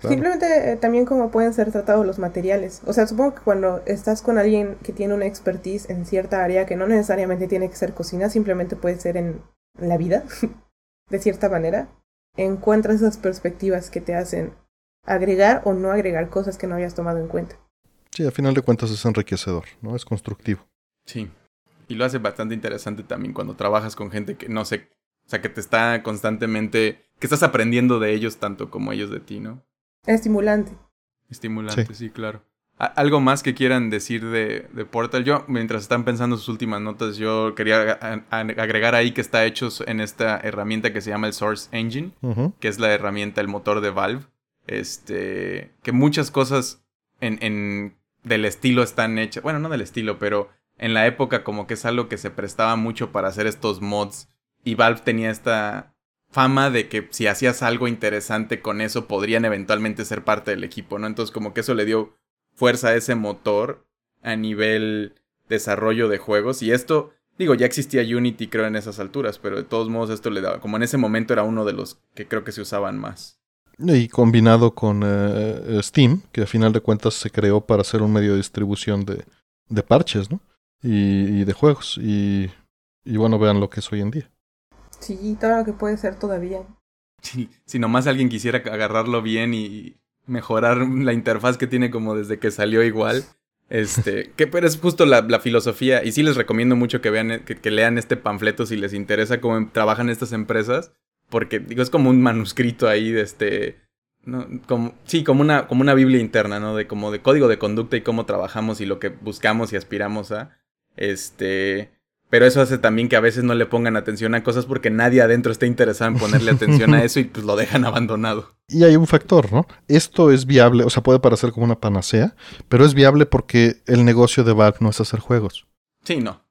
Claro. Simplemente eh, también como pueden ser tratados los materiales. O sea, supongo que cuando estás con alguien que tiene una expertise en cierta área, que no necesariamente tiene que ser cocina, simplemente puede ser en la vida, de cierta manera, encuentras esas perspectivas que te hacen agregar o no agregar cosas que no habías tomado en cuenta. Sí, a final de cuentas es enriquecedor, ¿no? Es constructivo. Sí. Y lo hace bastante interesante también cuando trabajas con gente que no sé, o sea, que te está constantemente, que estás aprendiendo de ellos tanto como ellos de ti, ¿no? Estimulante. Estimulante, sí, claro. ¿Algo más que quieran decir de, de Portal? Yo, mientras están pensando sus últimas notas, yo quería agregar ahí que está hecho en esta herramienta que se llama el Source Engine, que es la herramienta, el motor de Valve. Este, que muchas cosas en, en del estilo están hechas, bueno, no del estilo, pero en la época como que es algo que se prestaba mucho para hacer estos mods y Valve tenía esta fama de que si hacías algo interesante con eso podrían eventualmente ser parte del equipo, ¿no? Entonces como que eso le dio fuerza a ese motor a nivel desarrollo de juegos y esto digo ya existía Unity creo en esas alturas, pero de todos modos esto le daba como en ese momento era uno de los que creo que se usaban más. Y combinado con eh, Steam, que a final de cuentas se creó para ser un medio de distribución de, de parches, ¿no? Y, y de juegos. Y, y bueno, vean lo que es hoy en día. Sí, todo lo que puede ser todavía. Si, si nomás alguien quisiera agarrarlo bien y mejorar la interfaz que tiene como desde que salió igual. Este, que pero es justo la, la filosofía. Y sí les recomiendo mucho que vean, que, que lean este panfleto si les interesa cómo trabajan estas empresas. Porque digo, es como un manuscrito ahí de este. No, como, sí, como una, como una Biblia interna, ¿no? De como de código de conducta y cómo trabajamos y lo que buscamos y aspiramos a. Este. Pero eso hace también que a veces no le pongan atención a cosas porque nadie adentro está interesado en ponerle atención a eso y pues lo dejan abandonado. Y hay un factor, ¿no? Esto es viable, o sea, puede parecer como una panacea, pero es viable porque el negocio de Valve no es hacer juegos. Sí, no.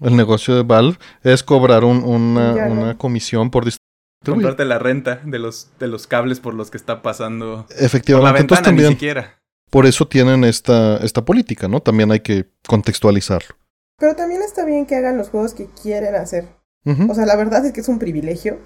El negocio de Valve es cobrar una, comisión por distribuir. Comprarte la renta de los, de los cables por los que está pasando. Efectivamente. Por la también, ni siquiera. Por eso tienen esta, esta política, ¿no? También hay que contextualizarlo. Pero también está bien que hagan los juegos que quieren hacer. O sea, la verdad es que es un privilegio.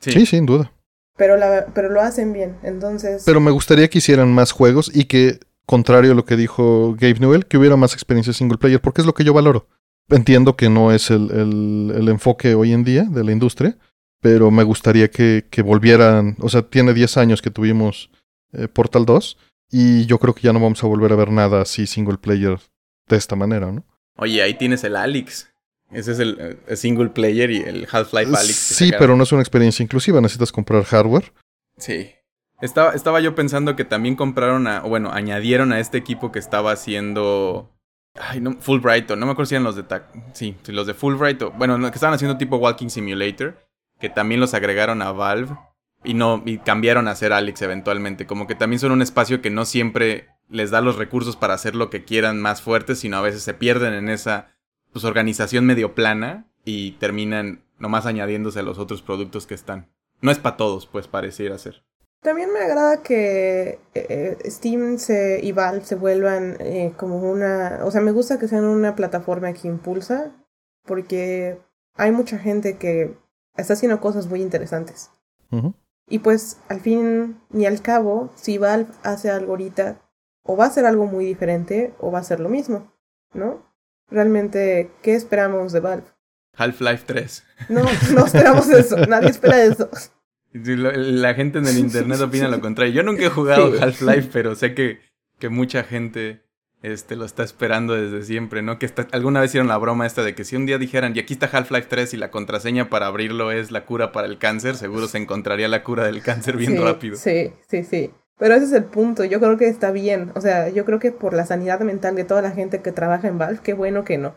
Sí, sin duda. Pero, la, pero lo hacen bien, entonces... Pero me gustaría que hicieran más juegos y que, contrario a lo que dijo Gabe Newell, que hubiera más experiencia single player, porque es lo que yo valoro. Entiendo que no es el, el, enfoque hoy en día de la industria, pero me gustaría que, que volvieran, o sea, tiene 10 años que tuvimos eh, Portal 2 y yo creo que ya no vamos a volver a ver nada así single player de esta manera, ¿no? Oye, ahí tienes el Alex. Ese es el, single player y el Half-Life Alex. Sí, pero no es una experiencia inclusiva, necesitas comprar hardware. Sí. Estaba, estaba yo pensando que también compraron a, bueno, añadieron a este equipo que estaba haciendo... Ay, no, Fulbright, no me acuerdo si eran los de... Sí, los de Fulbright, o, bueno, que estaban haciendo tipo Walking Simulator, que también los agregaron a Valve y no y cambiaron a ser Alex eventualmente. Como que también son un espacio que no siempre les da los recursos para hacer lo que quieran más fuertes, sino a veces se pierden en esa pues, organización medio plana y terminan nomás añadiéndose a los otros productos que están. No es para todos, pues pareciera ser. También me agrada que eh, Steam se, y Valve se vuelvan eh, como una... O sea, me gusta que sean una plataforma que impulsa, porque hay mucha gente que está haciendo cosas muy interesantes. Y pues, al fin y al cabo, si Valve hace algo ahorita, o va a ser algo muy diferente, o va a ser lo mismo, ¿no? Realmente, ¿qué esperamos de Valve? Half-Life 3. No, no esperamos eso, nadie espera eso. La gente en el internet opina lo contrario. Yo nunca he jugado Half-Life, pero sé que, que mucha gente este, lo está esperando desde siempre, ¿no? Que alguna vez hicieron la broma esta de que si un día dijeran, y aquí está Half-Life 3 y la contraseña para abrirlo es la cura para el cáncer, seguro se encontraría la cura del cáncer bien rápido. Sí, sí, sí. Pero ese es el punto, yo creo que está bien. O sea, yo creo que por la sanidad mental de toda la gente que trabaja en Valve, qué bueno que no.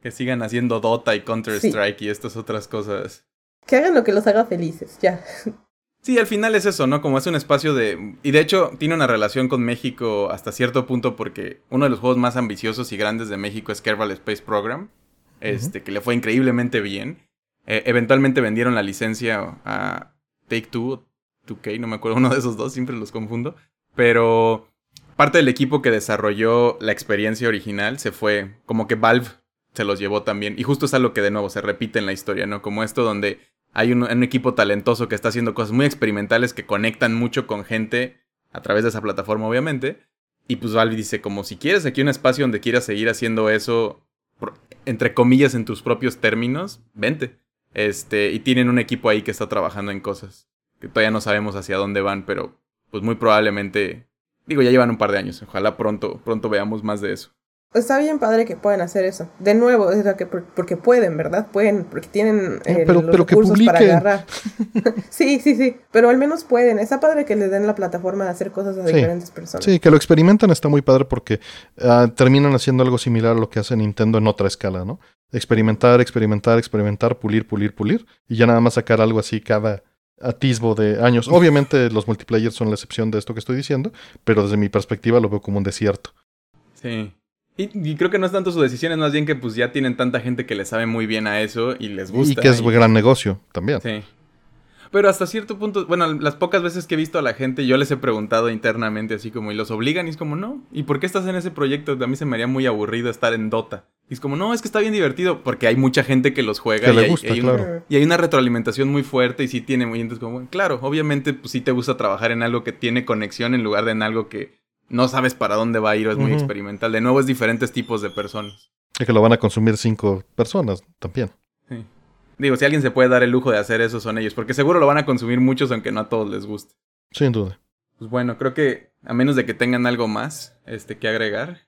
Que sigan haciendo Dota y Counter-Strike y estas otras cosas. Que hagan lo que los haga felices, ya. Sí, al final es eso, ¿no? Como es un espacio de... Y de hecho tiene una relación con México hasta cierto punto porque uno de los juegos más ambiciosos y grandes de México es Kerbal Space Program, este, que le fue increíblemente bien. Eh, eventualmente vendieron la licencia a Take Two, 2K, no me acuerdo uno de esos dos, siempre los confundo. Pero parte del equipo que desarrolló la experiencia original se fue, como que Valve se los llevó también. Y justo es algo que de nuevo se repite en la historia, ¿no? Como esto donde hay un, equipo talentoso que está haciendo cosas muy experimentales que conectan mucho con gente a través de esa plataforma, obviamente. Y pues Valve dice, como si quieres aquí un espacio donde quieras seguir haciendo eso, entre comillas, en tus propios términos, vente. Este, y tienen un equipo ahí que está trabajando en cosas que todavía no sabemos hacia dónde van, pero pues muy probablemente, digo, ya llevan un par de años, ojalá pronto, pronto veamos más de eso. Está bien padre que puedan hacer eso. De nuevo, es que porque pueden, ¿verdad? Pueden, porque tienen eh, los recursos para agarrar. sí, sí, sí. Pero al menos pueden. Está padre que les den la plataforma de hacer cosas a diferentes personas. Sí, que lo experimentan está muy padre porque ah, terminan haciendo algo similar a lo que hace Nintendo en otra escala, ¿no? Experimentar, experimentar, experimentar, pulir, pulir, pulir. Y ya nada más sacar algo así cada atisbo de años. Obviamente los multiplayer son la excepción de esto que estoy diciendo, pero desde mi perspectiva lo veo como un desierto. Sí. Y, creo que no es tanto su decisión, es más bien que pues ya tienen tanta gente que le sabe muy bien a eso y les gusta. Y que es gran negocio también. Sí. Pero hasta cierto punto, bueno, las pocas veces que he visto a la gente, yo les he preguntado internamente así como, ¿y los obligan? Y es como, no. ¿Y por qué estás en ese proyecto? A mí se me haría muy aburrido estar en Dota. Y es como, no, es que está bien divertido, porque hay mucha gente que los juega. y, le gusta, hay, claro. y hay una retroalimentación muy fuerte y sí tiene muy... Entonces como, claro, obviamente pues sí te gusta trabajar en algo que tiene conexión en lugar de en algo que no sabes para dónde va a ir o es muy experimental. De nuevo es diferentes tipos de personas. Y que lo van a consumir cinco personas también. Sí. Digo, si alguien se puede dar el lujo de hacer eso son ellos, porque seguro lo van a consumir muchos aunque no a todos les guste. Sin duda. Pues bueno, creo que a menos de que tengan algo más este que agregar.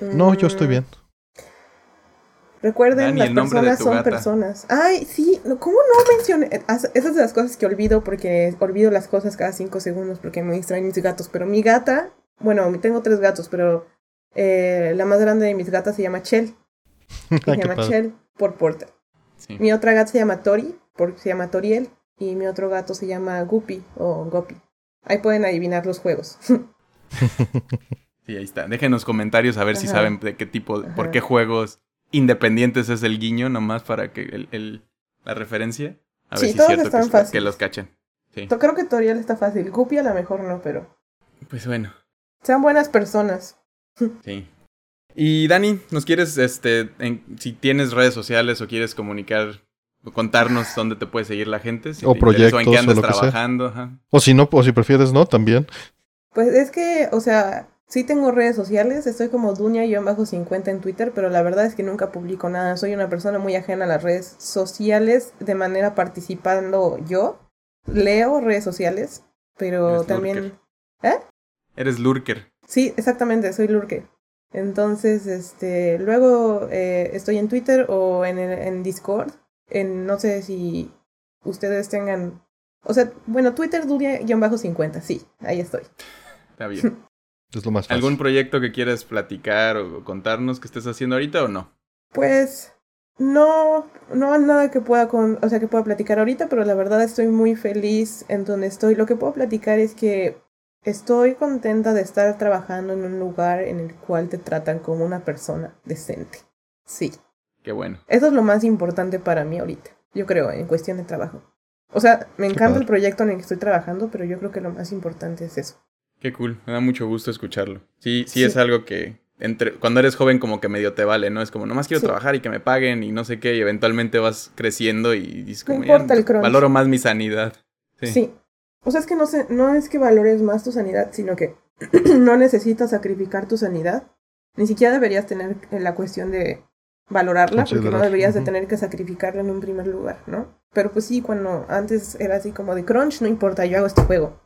No, yo estoy bien. Recuerden, las personas son personas. Ay, sí, ¿cómo no mencioné? Esas es de las cosas que olvido porque olvido las cosas cada cinco segundos porque me distraen mis gatos. Pero mi gata, bueno, tengo tres gatos, pero eh, la más grande de mis gatas se llama Chell. Se llama Shell por Porter. Mi otra gata se llama Tori, porque se llama Toriel. Y mi otro gato se llama Guppy o Gopi. Ahí pueden adivinar los juegos. sí, ahí está. Déjenos comentarios a ver si saben de qué tipo, por qué juegos independientes es el guiño, nomás para que el, el la referencia. A ver si es cierto que, que, los cachen. Sí. Creo que Toriel está fácil. Guppy a lo mejor no, pero. Pues bueno. Sean buenas personas. Sí. Y Dani, ¿nos quieres, este, si tienes redes sociales o quieres comunicar, contarnos dónde te puede seguir la gente? o proyectos, o en qué andas trabajando. O si no, o si prefieres no, también. Pues es que, o sea, sí tengo redes sociales, estoy como Duña-50 en Twitter, pero la verdad es que nunca publico nada. Soy una persona muy ajena a las redes sociales de manera participando yo. Leo redes sociales, pero también... ¿Eh? Eres lurker. Sí, exactamente, soy lurker. Entonces, este, luego eh, estoy en Twitter o en, en Discord. En, no sé si ustedes tengan... O sea, bueno, Twitter Duria-50, sí, ahí estoy. Está bien. es lo más fácil. ¿Algún proyecto que quieras platicar o contarnos que estés haciendo ahorita o no? Pues no, no hay nada que pueda, con, o sea, que pueda platicar ahorita, pero la verdad estoy muy feliz en donde estoy. Lo que puedo platicar es que Estoy contenta de estar trabajando en un lugar en el cual te tratan como una persona decente. Sí. Qué bueno. Eso es lo más importante para mí ahorita, yo creo, en cuestión de trabajo. O sea, me encanta el proyecto en el que estoy trabajando, pero yo creo que lo más importante es eso. Qué cool, me da mucho gusto escucharlo. Sí, sí, es algo que entre, cuando eres joven como que medio te vale, ¿no? Es como, nomás quiero trabajar y que me paguen y no sé qué, y eventualmente vas creciendo y dices como, no importa el valoro más mi sanidad. Sí. sí. O sea, es que no, sé, no es que valores más tu sanidad, sino que no necesitas sacrificar tu sanidad. Ni siquiera deberías tener la cuestión de valorarla, porque no deberías de tener que sacrificarla en un primer lugar, ¿no? Pero pues sí, cuando antes era así como de crunch, no importa, yo hago este juego.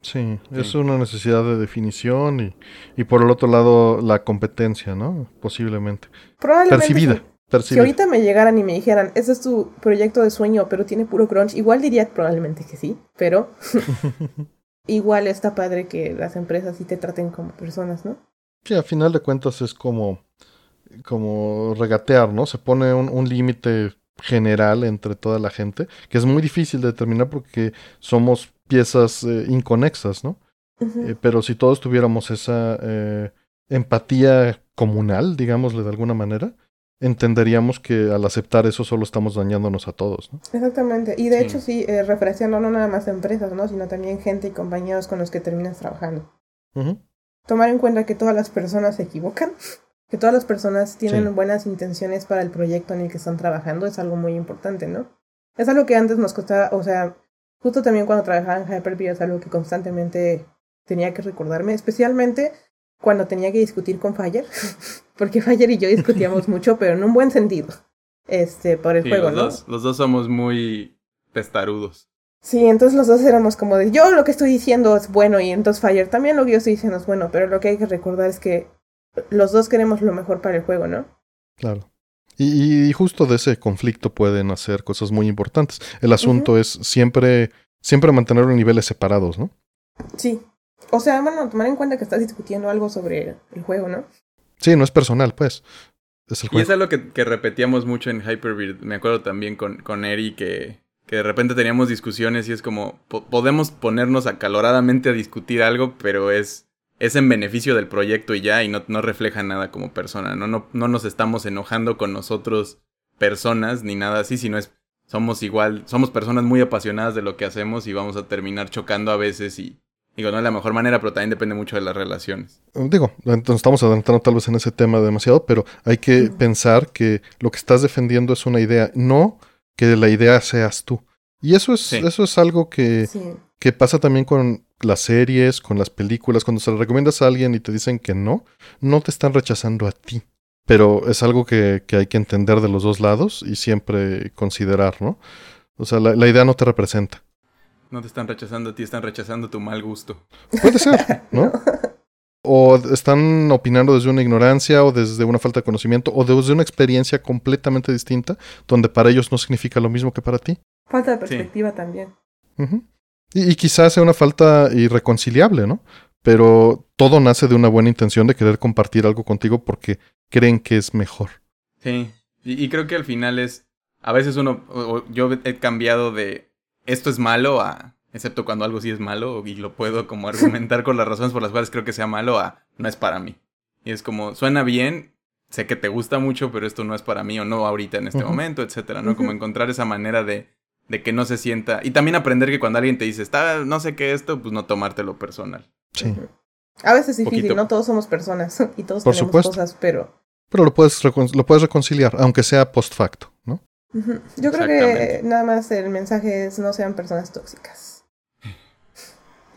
Sí, es una necesidad de definición y, y por el otro lado la competencia, ¿no? Posiblemente. Probablemente. Percibida. Si ahorita me llegaran y me dijeran, ese es tu proyecto de sueño, pero tiene puro crunch, igual diría probablemente que sí, pero igual está padre que las empresas sí te traten como personas, ¿no? Sí, a final de cuentas es como, como regatear, ¿no? Se pone un, un límite general entre toda la gente, que es muy difícil de determinar porque somos piezas eh, inconexas, ¿no? Eh, pero si todos tuviéramos esa eh, empatía comunal, digámosle de alguna manera, entenderíamos que al aceptar eso solo estamos dañándonos a todos. ¿no? Exactamente. Y de hecho sí, eh, referenciando no nada más a empresas, ¿no? sino también gente y compañeros con los que terminas trabajando. Tomar en cuenta que todas las personas se equivocan, que todas las personas tienen buenas intenciones para el proyecto en el que están trabajando, es algo muy importante, ¿no? Es algo que antes nos costaba, o sea, justo también cuando trabajaba en Hyper-V es algo que constantemente tenía que recordarme, especialmente cuando tenía que discutir con Fire, porque Fire y yo discutíamos mucho, pero en un buen sentido, este, por el juego, los ¿no? Dos, los dos somos muy testarudos. Sí, entonces los dos éramos como de, yo lo que estoy diciendo es bueno y entonces Fire también lo que yo estoy diciendo es bueno, pero lo que hay que recordar es que los dos queremos lo mejor para el juego, ¿no? Claro. Y, y justo de ese conflicto pueden hacer cosas muy importantes. El asunto es siempre, siempre mantener los niveles separados, ¿no? Sí, o sea, bueno, tomar en cuenta que estás discutiendo algo sobre el juego, ¿no? Sí, no es personal, pues. Es el juego. Y es algo que, que repetíamos mucho en Hyperbeard. Me acuerdo también con, con Eri que, que de repente teníamos discusiones y es como, podemos ponernos acaloradamente a discutir algo, pero es, es en beneficio del proyecto y ya, y no, no refleja nada como persona, ¿no? ¿no? No nos estamos enojando con nosotros personas ni nada así, sino es, somos igual, somos personas muy apasionadas de lo que hacemos y vamos a terminar chocando a veces y, Digo, no es la mejor manera, pero también depende mucho de las relaciones. Digo, entonces estamos adelantando tal vez en ese tema demasiado, pero hay que pensar que lo que estás defendiendo es una idea, no que la idea seas tú. Y eso es, eso es algo que, que pasa también con las series, con las películas. Cuando se lo recomiendas a alguien y te dicen que no, no te están rechazando a ti. Pero es algo que, que hay que entender de los dos lados y siempre considerar, ¿no? O sea, la idea no te representa. No te están rechazando a ti, están rechazando tu mal gusto. Puede ser, ¿no? O están opinando desde una ignorancia o desde una falta de conocimiento o desde una experiencia completamente distinta donde para ellos no significa lo mismo que para ti. Falta de perspectiva también. y, y, quizás sea una falta irreconciliable, ¿no? Pero todo nace de una buena intención de querer compartir algo contigo porque creen que es mejor. Sí, y, creo que al final es, a veces uno, yo he cambiado de esto es malo a, excepto cuando algo sí es malo y lo puedo como argumentar con las razones por las cuales creo que sea malo a no es para mí. Y es como, suena bien, sé que te gusta mucho, pero esto no es para mí o no ahorita en este momento, etcétera, ¿no? Como encontrar esa manera de, de que no se sienta. Y también aprender que cuando alguien te dice, está, no sé qué esto, pues no tomártelo personal. Sí. A veces es difícil, no todos somos personas y todos tenemos cosas, pero... Pero lo puedes, lo puedes reconciliar, aunque sea post facto, ¿no? Yo creo que nada más el mensaje es no sean personas tóxicas.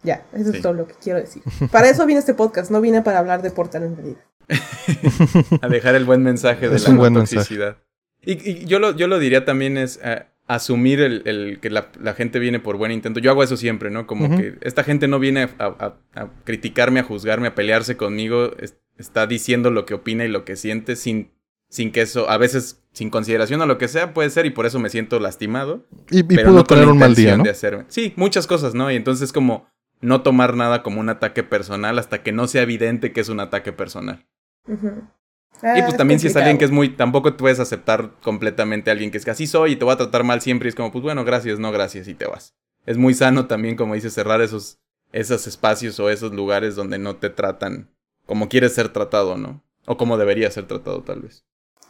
Ya, eso es todo lo que quiero decir. Para eso vine este podcast, no vine para hablar de Portal en realidad. a dejar el buen mensaje de la toxicidad. Y, yo, lo, yo lo diría también es eh, asumir el, que la, gente viene por buen intento. Yo hago eso siempre, ¿no? Como que esta gente no viene a, criticarme, a juzgarme, a pelearse conmigo. está diciendo lo que opina y lo que siente sin, sin que eso, a veces sin consideración a lo que sea, puede ser y por eso me siento lastimado. Y, pero pudo tener un mal día, ¿no? Sí, muchas cosas, ¿no? Y entonces como no tomar nada como un ataque personal hasta que no sea evidente que es un ataque personal. y pues ah, también si es alguien que es muy, tampoco puedes aceptar completamente a alguien que es que así soy y te va a tratar mal siempre y es como, pues bueno, gracias, no gracias y te vas. Es muy sano también, como dices, cerrar esos, esos espacios o esos lugares donde no te tratan como quieres ser tratado, ¿no? O como debería ser tratado tal vez.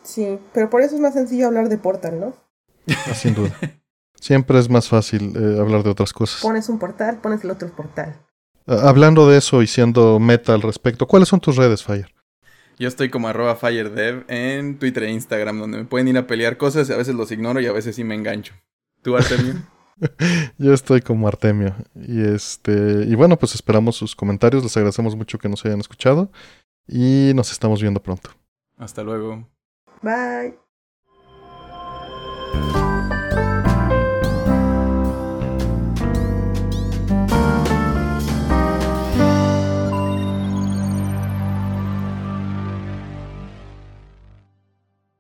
Sí, pero por eso es más sencillo hablar de Portal, ¿no? Ah, sin duda. Siempre es más fácil eh, hablar de otras cosas. Pones un portal, pones el otro portal. Ah, hablando de eso y siendo meta al respecto, ¿cuáles son tus redes, Fire? Yo estoy como arroba FireDev en Twitter e Instagram, donde me pueden ir a pelear cosas, y a veces los ignoro y a veces sí me engancho. ¿Tú, Artemio? Yo estoy como Artemio. Y este. Y bueno, pues esperamos sus comentarios. Les agradecemos mucho que nos hayan escuchado. Y nos estamos viendo pronto. Hasta luego. Bye.